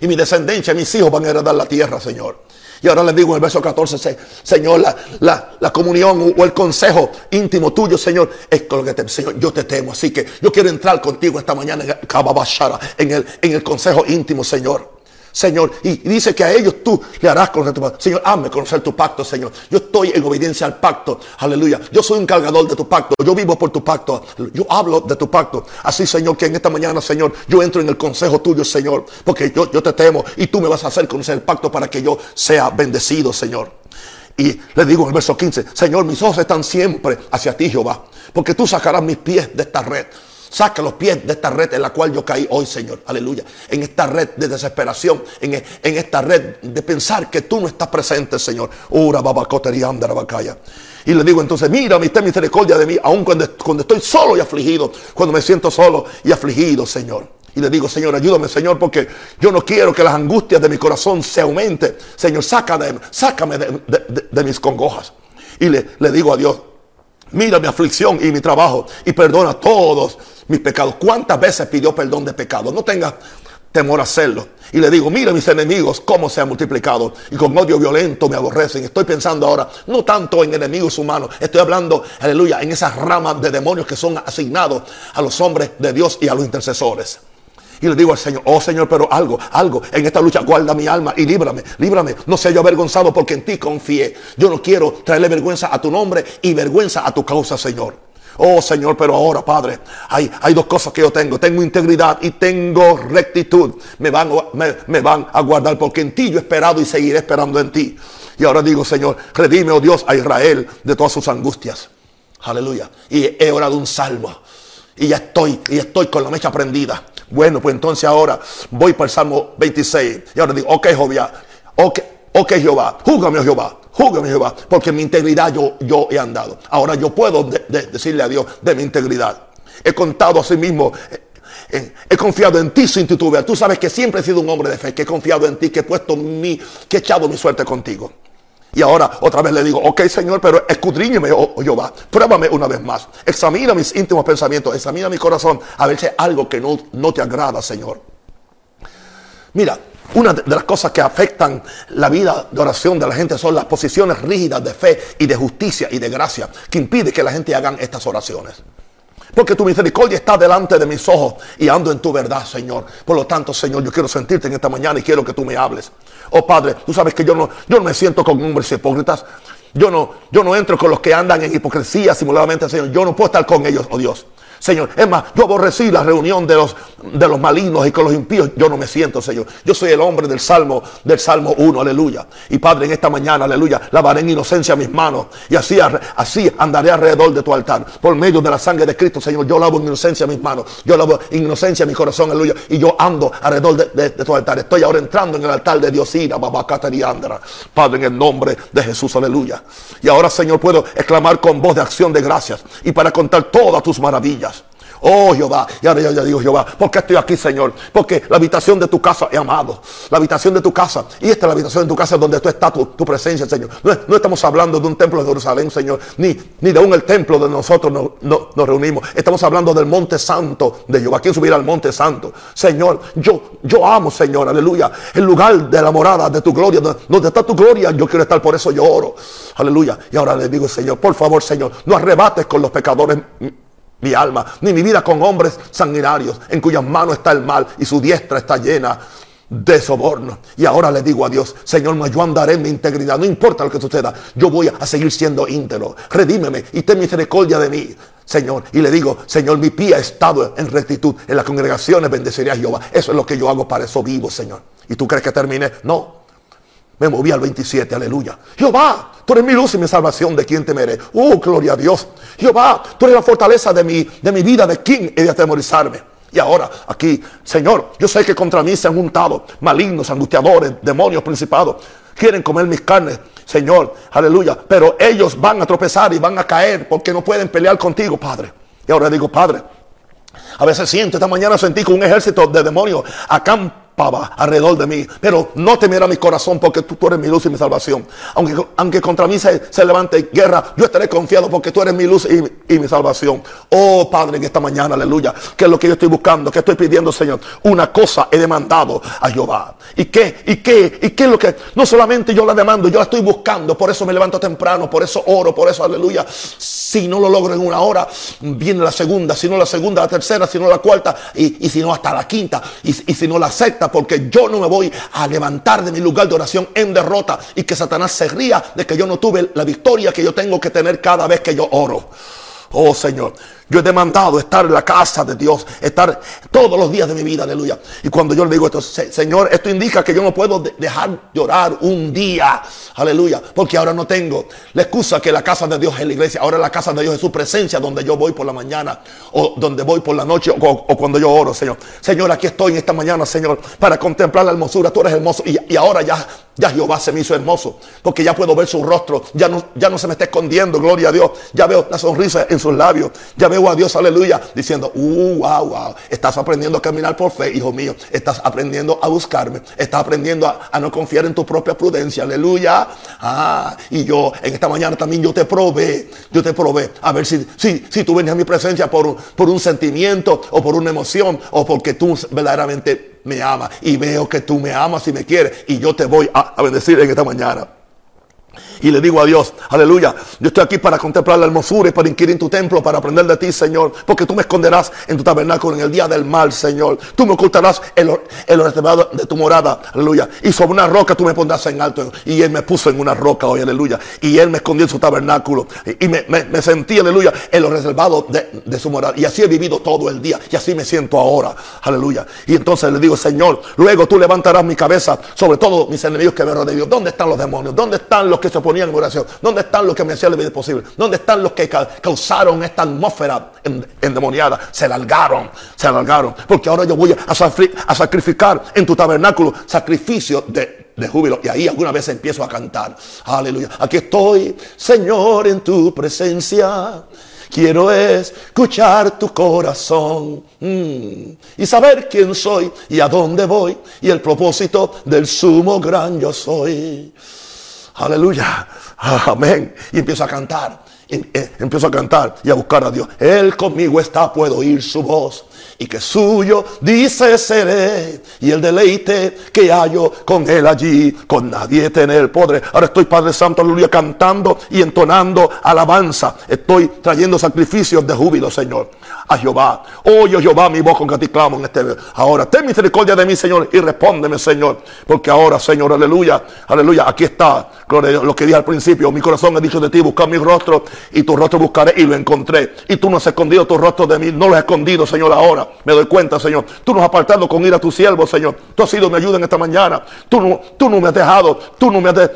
Y mi descendencia, mis hijos van a heredar la tierra, Señor. Y ahora les digo en el verso 14, Señor, la, comunión o el consejo íntimo tuyo, Señor, es con lo que te, Señor, yo te temo. Así que yo quiero entrar contigo esta mañana en el, en el consejo íntimo, Señor. Señor. Y dice que a ellos tú le harás conocer tu pacto. Señor, hazme conocer tu pacto, Señor. Yo estoy en obediencia al pacto. Aleluya. Yo soy un cargador de tu pacto. Yo vivo por tu pacto. Yo hablo de tu pacto. Así, Señor, que en esta mañana, Señor, yo entro en el consejo tuyo, Señor. Porque yo, yo te temo y tú me vas a hacer conocer el pacto para que yo sea bendecido, Señor. Y le digo en el verso 15, Señor, mis ojos están siempre hacia ti, Jehová. Porque tú sacarás mis pies de esta red. Saca los pies de esta red en la cual yo caí hoy, Señor. Aleluya. En esta red de desesperación, en, en esta red de pensar que tú no estás presente, Señor. Ura, Y le digo entonces, mira, ten misericordia de mí, aun cuando, cuando estoy solo y afligido, cuando me siento solo y afligido, Señor. Y le digo, Señor, ayúdame, Señor, porque yo no quiero que las angustias de mi corazón se aumenten. Señor, sácame, sácame de, mis congojas. Y le, le digo a Dios, mira mi aflicción y mi trabajo y perdona todos mis pecados. ¿Cuántas veces pidió perdón de pecados? No tenga temor a hacerlo. Y le digo, mira mis enemigos, cómo se han multiplicado. Y con odio violento me aborrecen. Estoy pensando ahora, no tanto en enemigos humanos. Estoy hablando, aleluya, en esas ramas de demonios que son asignados a los hombres de Dios y a los intercesores. Y le digo al Señor, oh Señor, pero algo, algo, en esta lucha guarda mi alma y líbrame, líbrame. No sea yo avergonzado porque en ti confié. Yo no quiero traerle vergüenza a tu nombre y vergüenza a tu causa, Señor. Oh Señor, pero ahora, Padre, hay, hay dos cosas que yo tengo. Tengo integridad y tengo rectitud. Me van, me, van a guardar porque en ti yo he esperado y seguiré esperando en ti. Y ahora digo, Señor, redime, oh Dios, a Israel de todas sus angustias. Aleluya. Y he orado un salmo. Y ya estoy, y estoy con la mecha prendida. Bueno, pues entonces ahora voy para el Salmo 26. Y ahora digo, ok, Jehová, ok, ok, Jehová, júgame, oh Jehová, Júgame Jehová, porque mi integridad yo, yo he andado. Ahora yo puedo decirle a Dios de mi integridad. He contado a sí mismo, eh, eh, he confiado en ti sin titubear. Tú sabes que siempre he sido un hombre de fe, que he confiado en ti, que he puesto mi, que he echado mi suerte contigo. Y ahora otra vez le digo, ok Señor, pero escudriñeme, oh, oh, Jehová, pruébame una vez más. Examina mis íntimos pensamientos, examina mi corazón, a ver si hay algo que no, no te agrada, Señor. Mira, una de las cosas que afectan la vida de oración de la gente son las posiciones rígidas de fe y de justicia y de gracia que impide que la gente hagan estas oraciones. Porque tu misericordia está delante de mis ojos y ando en tu verdad, Señor. Por lo tanto, Señor, yo quiero sentirte en esta mañana y quiero que tú me hables. Oh Padre, tú sabes que yo no, yo no me siento con hombres hipócritas. Yo no, yo no entro con los que andan en hipocresía simuladamente, Señor. Yo no puedo estar con ellos, oh Dios. Señor. Es más, yo aborrecí la reunión de los, de los malignos y con los impíos. Yo no me siento, Señor. Yo soy el hombre del Salmo, del Salmo 1, aleluya. Y Padre, en esta mañana, aleluya, lavaré en inocencia mis manos. Y así, así andaré alrededor de tu altar. Por medio de la sangre de Cristo, Señor, yo lavo en inocencia mis manos. Yo lavo en inocencia mi corazón, aleluya. Y yo ando alrededor de, tu altar. Estoy ahora entrando en el altar de Dios, Ira, y Andra. Padre, en el nombre de Jesús, aleluya. Y ahora, Señor, puedo exclamar con voz de acción de gracias y para contar todas tus maravillas. Oh Jehová, y ahora yo, digo Jehová, ¿por qué estoy aquí, Señor? Porque la habitación de tu casa he amado. La habitación de tu casa, y esta es la habitación de tu casa donde tú estás, tu, presencia, Señor. No, estamos hablando de un templo de Jerusalén, Señor, ni, ni de un el templo donde nosotros nos, reunimos. Estamos hablando del monte santo de Jehová. ¿Quién subirá al monte santo? Señor, yo, yo amo, Señor, aleluya. El lugar de la morada de tu gloria, donde está tu gloria, yo quiero estar, por eso yo oro. Aleluya. Y ahora le digo, Señor, por favor, Señor, no arrebates con los pecadores mi alma, ni mi vida con hombres sanguinarios, en cuyas manos está el mal y su diestra está llena de soborno. Y ahora le digo a Dios, Señor, yo andaré en mi integridad, no importa lo que suceda, yo voy a seguir siendo íntegro. Redímeme y ten misericordia de mí. Señor, y le digo, Señor, mi pie ha estado en rectitud. En las congregaciones bendeciré a Jehová. Eso es lo que yo hago, para eso vivo, Señor. ¿Y tú crees que termine? No. Me moví al 27, aleluya. Jehová, tú eres mi luz y mi salvación, ¿de quién temeré? Oh, gloria a Dios. Jehová, tú eres la fortaleza de mi, de mi vida, ¿de quién he de atemorizarme? Y ahora, aquí, Señor, yo sé que contra mí se han juntado malignos, angustiadores, demonios, principados. Quieren comer mis carnes, Señor, aleluya. Pero ellos van a tropezar y van a caer porque no pueden pelear contigo, Padre. Y ahora digo, Padre, a veces siento, esta mañana sentí que un ejército de demonios acampa alrededor de mí. Pero no temerá mi corazón porque tú, eres mi luz y mi salvación. Aunque, aunque contra mí se, levante guerra, yo estaré confiado porque tú eres mi luz y, mi salvación. Oh Padre, en esta mañana, aleluya. Que es lo que yo estoy buscando? que estoy pidiendo, Señor? Una cosa he demandado a Jehová. ¿Y qué? ¿Y qué? ¿Y qué es lo que? No solamente yo la demando, yo la estoy buscando. Por eso me levanto temprano, por eso oro, por eso, aleluya. Si no lo logro en una hora, viene la segunda. Si no la segunda, la tercera, si no la cuarta. Y, si no hasta la quinta. Y, y si no la sexta porque yo no me voy a levantar de mi lugar de oración en derrota y que Satanás se ría de que yo no tuve la victoria que yo tengo que tener cada vez que yo oro. Oh Señor, yo he demandado estar en la casa de Dios, estar todos los días de mi vida, aleluya. Y cuando yo le digo esto, Señor, esto indica que yo no puedo dejar de orar un día, aleluya, porque ahora no tengo la excusa que la casa de Dios es la iglesia, ahora la casa de Dios es su presencia donde yo voy por la mañana o donde voy por la noche o, cuando yo oro, Señor. Señor, aquí estoy en esta mañana, Señor, para contemplar la hermosura, tú eres hermoso y ahora ya ya Jehová se me hizo hermoso, porque ya puedo ver su rostro, ya no, ya no se me está escondiendo, gloria a Dios. Ya veo la sonrisa en sus labios, ya veo a Dios, aleluya, diciendo, uh, wow, wow, estás aprendiendo a caminar por fe, hijo mío, estás aprendiendo a buscarme, estás aprendiendo a, no confiar en tu propia prudencia, aleluya. Ah, y yo en esta mañana también yo te probé, yo te probé, a ver si, si, si tú venías a mi presencia por, por un sentimiento o por una emoción o porque tú verdaderamente me ama y veo que tú me amas y me quieres y yo te voy a, a bendecir en esta mañana. Y le digo a Dios, aleluya, yo estoy aquí para contemplar la hermosura y para inquirir en tu templo, para aprender de ti, Señor. Porque tú me esconderás en tu tabernáculo en el día del mal, Señor. Tú me ocultarás en el reservado de tu morada, aleluya. Y sobre una roca tú me pondrás en alto. Y Él me puso en una roca hoy, aleluya. Y Él me escondió en su tabernáculo. Y me, sentí, aleluya, en lo reservado de, de su morada. Y así he vivido todo el día. Y así me siento ahora, aleluya. Y entonces le digo, Señor, luego tú levantarás mi cabeza sobre todos mis enemigos que me rodean. ¿Dónde están los demonios? ¿Dónde están los que se ponían en oración? ¿Dónde están los que me hacían la vida posible? ¿Dónde están los que causaron esta atmósfera endemoniada? Se largaron, se largaron. Porque ahora yo voy a, sacrificar en tu tabernáculo sacrificio de, de júbilo. Y ahí alguna vez empiezo a cantar. Aleluya. Aquí estoy, Señor, en tu presencia. Quiero escuchar tu corazón mm, y saber quién soy y a dónde voy y el propósito del sumo gran yo soy. Aleluya. Amén. Y empiezo a cantar. Eh, empiezo a cantar y a buscar a Dios. Él conmigo está, puedo oír su voz. Y que suyo dice seré y el deleite que hallo con él allí, con nadie tener poder. Ahora estoy Padre Santo, aleluya, cantando y entonando alabanza. Estoy trayendo sacrificios de júbilo, Señor, a Jehová. Oye, Jehová, mi voz con que te clamo en este. Ahora, ten misericordia de mí, Señor, y respóndeme, Señor, porque ahora, Señor, aleluya, aleluya, aquí está, lo que dije al principio, mi corazón ha dicho de ti, busca mi rostro y tu rostro buscaré y lo encontré. Y tú no has escondido tu rostro de mí, no lo has escondido, Señor, ahora. Me doy cuenta, Señor. Tú nos has apartado con ir a tu siervo, Señor. Tú has sido mi ayuda en esta mañana. Tú no, tú no me has dejado, tú no me has,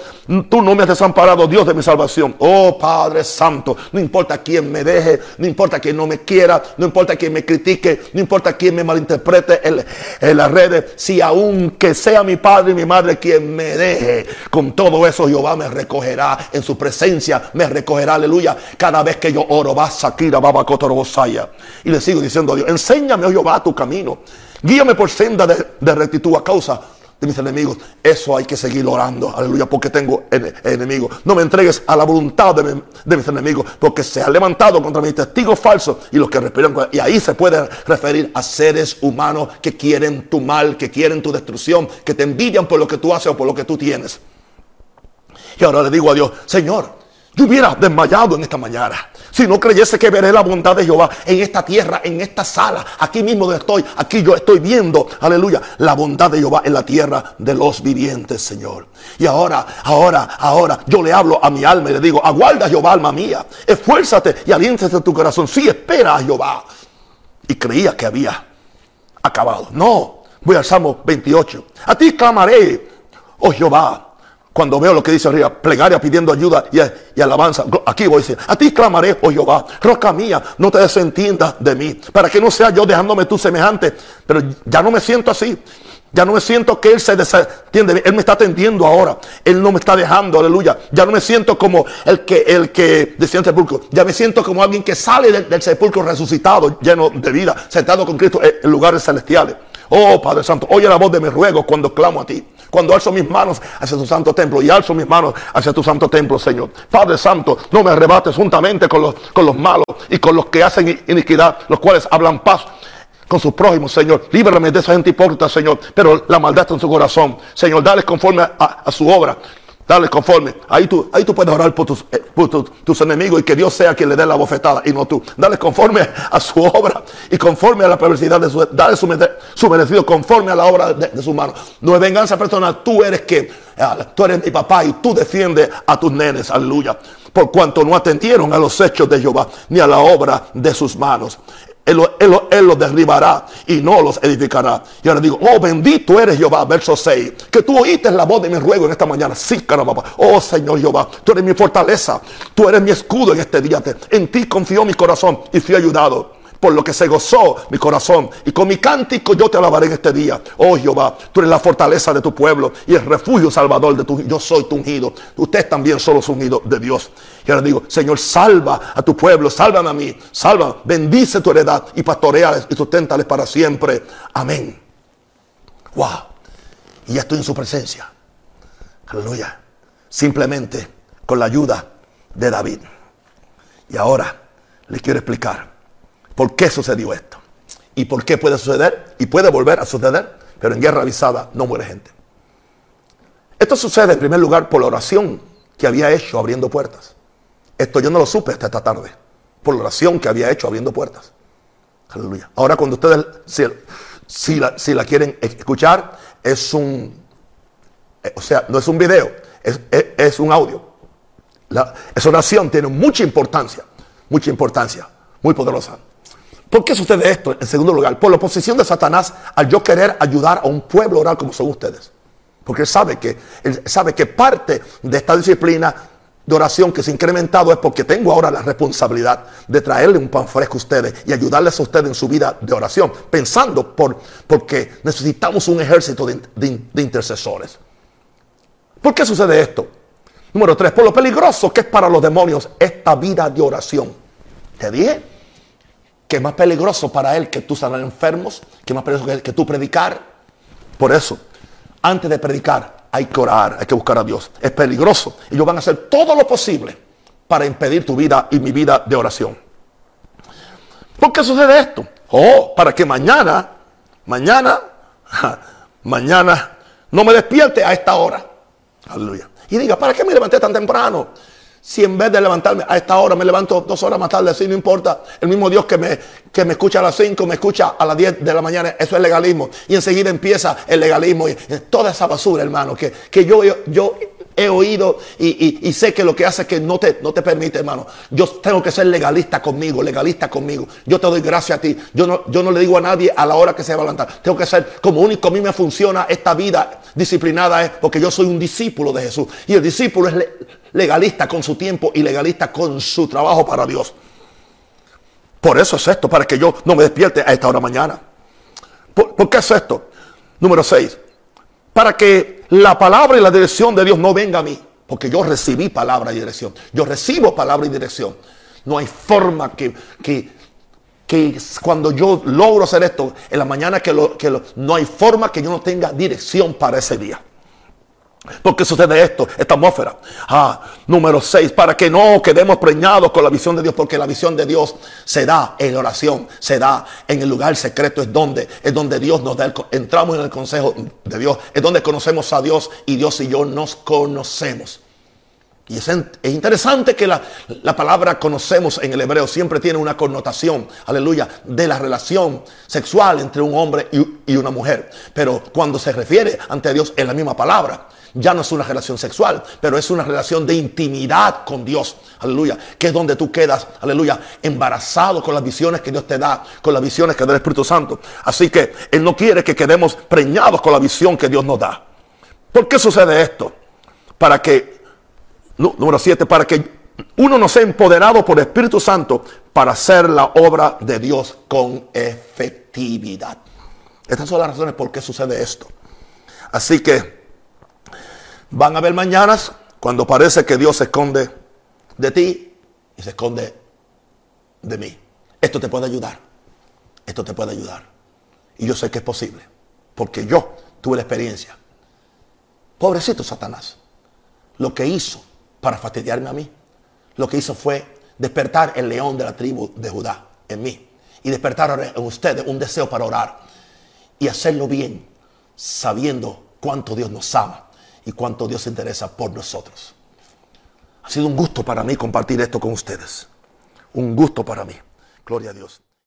tú no me has desamparado, Dios de mi salvación. Oh Padre Santo, no importa quién me deje, no importa quién no me quiera, no importa quién me critique, no importa quién me malinterprete en, las redes, si aunque sea mi padre y mi madre quien me deje, con todo eso Jehová me recogerá en su presencia, me recogerá, aleluya, cada vez que yo oro, va Sakira, Baba Y le sigo diciendo a Dios, enséñame, oh Jehová, tu camino. Guíame por senda de, rectitud a causa de mis enemigos. Eso hay que seguir orando, aleluya, porque tengo enemigos. No me entregues a la voluntad de, mis enemigos, porque se han levantado contra mis testigos falsos y los que respiran. Y ahí se puede referir a seres humanos que quieren tu mal, que quieren tu destrucción, que te envidian por lo que tú haces o por lo que tú tienes. Y ahora le digo a Dios, Señor, yo hubiera desmayado en esta mañana. Si no creyese que veré la bondad de Jehová en esta tierra, en esta sala, aquí mismo donde estoy, aquí yo estoy viendo, aleluya, la bondad de Jehová en la tierra de los vivientes, Señor. Y ahora, ahora, ahora, yo le hablo a mi alma y le digo, aguarda Jehová, alma mía, esfuérzate y aliéntate tu corazón. Sí, espera a Jehová. Y creía que había acabado. No, voy al Salmo 28. A ti clamaré, oh Jehová cuando veo lo que dice arriba, plegaria pidiendo ayuda y, alabanza. Aquí voy a decir, a ti clamaré, oh Jehová, roca mía, no te desentiendas de mí, para que no sea yo dejándome tú semejante. Pero ya no me siento así. Ya no me siento que Él se desentiende. Él me está atendiendo ahora. Él no me está dejando, aleluya. Ya no me siento como el que, el que decía en sepulcro. Ya me siento como alguien que sale del, sepulcro resucitado, lleno de vida, sentado con Cristo en lugares celestiales. Oh Padre Santo, oye la voz de mis ruegos cuando clamo a ti. Cuando alzo mis manos hacia tu santo templo y alzo mis manos hacia tu santo templo, Señor. Padre Santo, no me arrebates juntamente con los, con los malos y con los que hacen iniquidad, los cuales hablan paz con sus prójimos, Señor. Líbrame de esa gente hipócrita, Señor. Pero la maldad está en su corazón. Señor, dale conforme a su obra. Dale conforme. Ahí tú, ahí tú puedes orar por, tus, eh, tus, enemigos y que Dios sea quien le dé la bofetada y no tú. Dale conforme a su obra y conforme a la perversidad de su. Dale su, merecido conforme a la obra de, su mano. No es venganza personal. Tú eres que. Ah, tú eres mi papá y tú defiendes a tus nenes. Aleluya. Por cuanto no atendieron a los hechos de Jehová ni a la obra de sus manos. Él, los derribará y no los edificará. Y ahora digo, oh bendito eres Jehová, verso 6, que tú oíste la voz de mi ruego en esta mañana. Sí, caramba. Oh Señor Jehová, tú eres mi fortaleza, tú eres mi escudo en este día. En ti confió mi corazón y fui ayudado por lo que se gozó mi corazón. Y con mi cántico yo te alabaré en este día. Oh Jehová, tú eres la fortaleza de tu pueblo y el refugio salvador de tu Yo soy tu ungido. Ustedes también son los ungidos de Dios. Y ahora digo, Señor, salva a tu pueblo, sálvame a mí, salva, bendice tu heredad y pastoreales y susténtales para siempre. Amén. Wow. Y ya estoy en su presencia. Aleluya. Simplemente con la ayuda de David. Y ahora les quiero explicar por qué sucedió esto. Y por qué puede suceder y puede volver a suceder, pero en guerra avisada no muere gente. Esto sucede en primer lugar por la oración que había hecho abriendo puertas. Esto yo no lo supe hasta esta tarde, por la oración que había hecho abriendo puertas. Aleluya. Ahora cuando ustedes, si, la, quieren escuchar, es un, eh, o sea, no es un video, es, un audio. esa oración tiene mucha importancia, mucha importancia, muy poderosa. ¿Por qué sucede esto? En segundo lugar, por la oposición de Satanás al yo querer ayudar a un pueblo oral como son ustedes. Porque él sabe que, él sabe que parte de esta disciplina de oración que se ha incrementado es porque tengo ahora la responsabilidad de traerle un pan fresco a ustedes y ayudarles a ustedes en su vida de oración, pensando por, porque necesitamos un ejército de, de intercesores. ¿Por qué sucede esto? Número tres, por lo peligroso que es para los demonios esta vida de oración. Te dije que es más peligroso para él que tú sanar enfermos, que es más peligroso que, tú predicar. Por eso, antes de predicar, hay que orar, hay que buscar a Dios. Es peligroso. Ellos van a hacer todo lo posible para impedir tu vida y mi vida de oración. ¿Por qué sucede esto? Oh, para que mañana, mañana, mañana no me despierte a esta hora. Aleluya. Y diga, ¿para qué me levanté tan temprano? Si en vez de levantarme a esta hora me levanto dos horas más tarde, así no importa. El mismo Dios que me, que me escucha a las 5, me escucha a las 10 de la mañana, eso es legalismo. Y enseguida empieza el legalismo y toda esa basura, hermano, que, que yo, yo he oído y, sé que lo que hace es que no te, no te permite, hermano. Yo tengo que ser legalista conmigo, legalista conmigo. Yo te doy gracias a ti. Yo no, yo no le digo a nadie a la hora que se va a levantar. Tengo que ser como único a mí me funciona esta vida disciplinada es porque yo soy un discípulo de Jesús. Y el discípulo es legalista con su tiempo y legalista con su trabajo para Dios. Por eso es esto, para que yo no me despierte a esta hora mañana. ¿Por, ¿por qué es esto? Número 6 para que la palabra y la dirección de Dios no venga a mí. Porque yo recibí palabra y dirección. Yo recibo palabra y dirección. No hay forma que, que, que cuando yo logro hacer esto, en la mañana que, lo, que no hay forma que yo no tenga dirección para ese día. ¿Por qué sucede esto? Esta atmósfera. Ah, número 6. Para que no quedemos preñados con la visión de Dios. Porque la visión de Dios se da en la oración. Se da en el lugar secreto. Es donde, es donde Dios nos da. entramos en el consejo de Dios. Es donde conocemos a Dios. Y Dios y yo nos conocemos. Y es, interesante que la, palabra conocemos en el hebreo siempre tiene una connotación, aleluya, de la relación sexual entre un hombre y, y una mujer. Pero cuando se refiere ante Dios es la misma palabra ya no es una relación sexual, pero es una relación de intimidad con Dios. Aleluya. Que es donde tú quedas, aleluya, embarazado con las visiones que Dios te da, con las visiones que da el Espíritu Santo. Así que Él no quiere que quedemos preñados con la visión que Dios nos da. ¿Por qué sucede esto? Para que, número siete, para que uno no sea empoderado por el Espíritu Santo para hacer la obra de Dios con efectividad. Estas son las razones por qué sucede esto. Así que Van a haber mañanas cuando parece que Dios se esconde de ti y se esconde de mí. Esto te puede ayudar. Esto te puede ayudar. Y yo sé que es posible. Porque yo tuve la experiencia. Pobrecito Satanás. Lo que hizo para fastidiarme a mí. Lo que hizo fue despertar el león de la tribu de Judá en mí. Y despertar en ustedes un deseo para orar. Y hacerlo bien. Sabiendo cuánto Dios nos ama y cuánto Dios se interesa por nosotros. Ha sido un gusto para mí compartir esto con ustedes. Un gusto para mí. Gloria a Dios.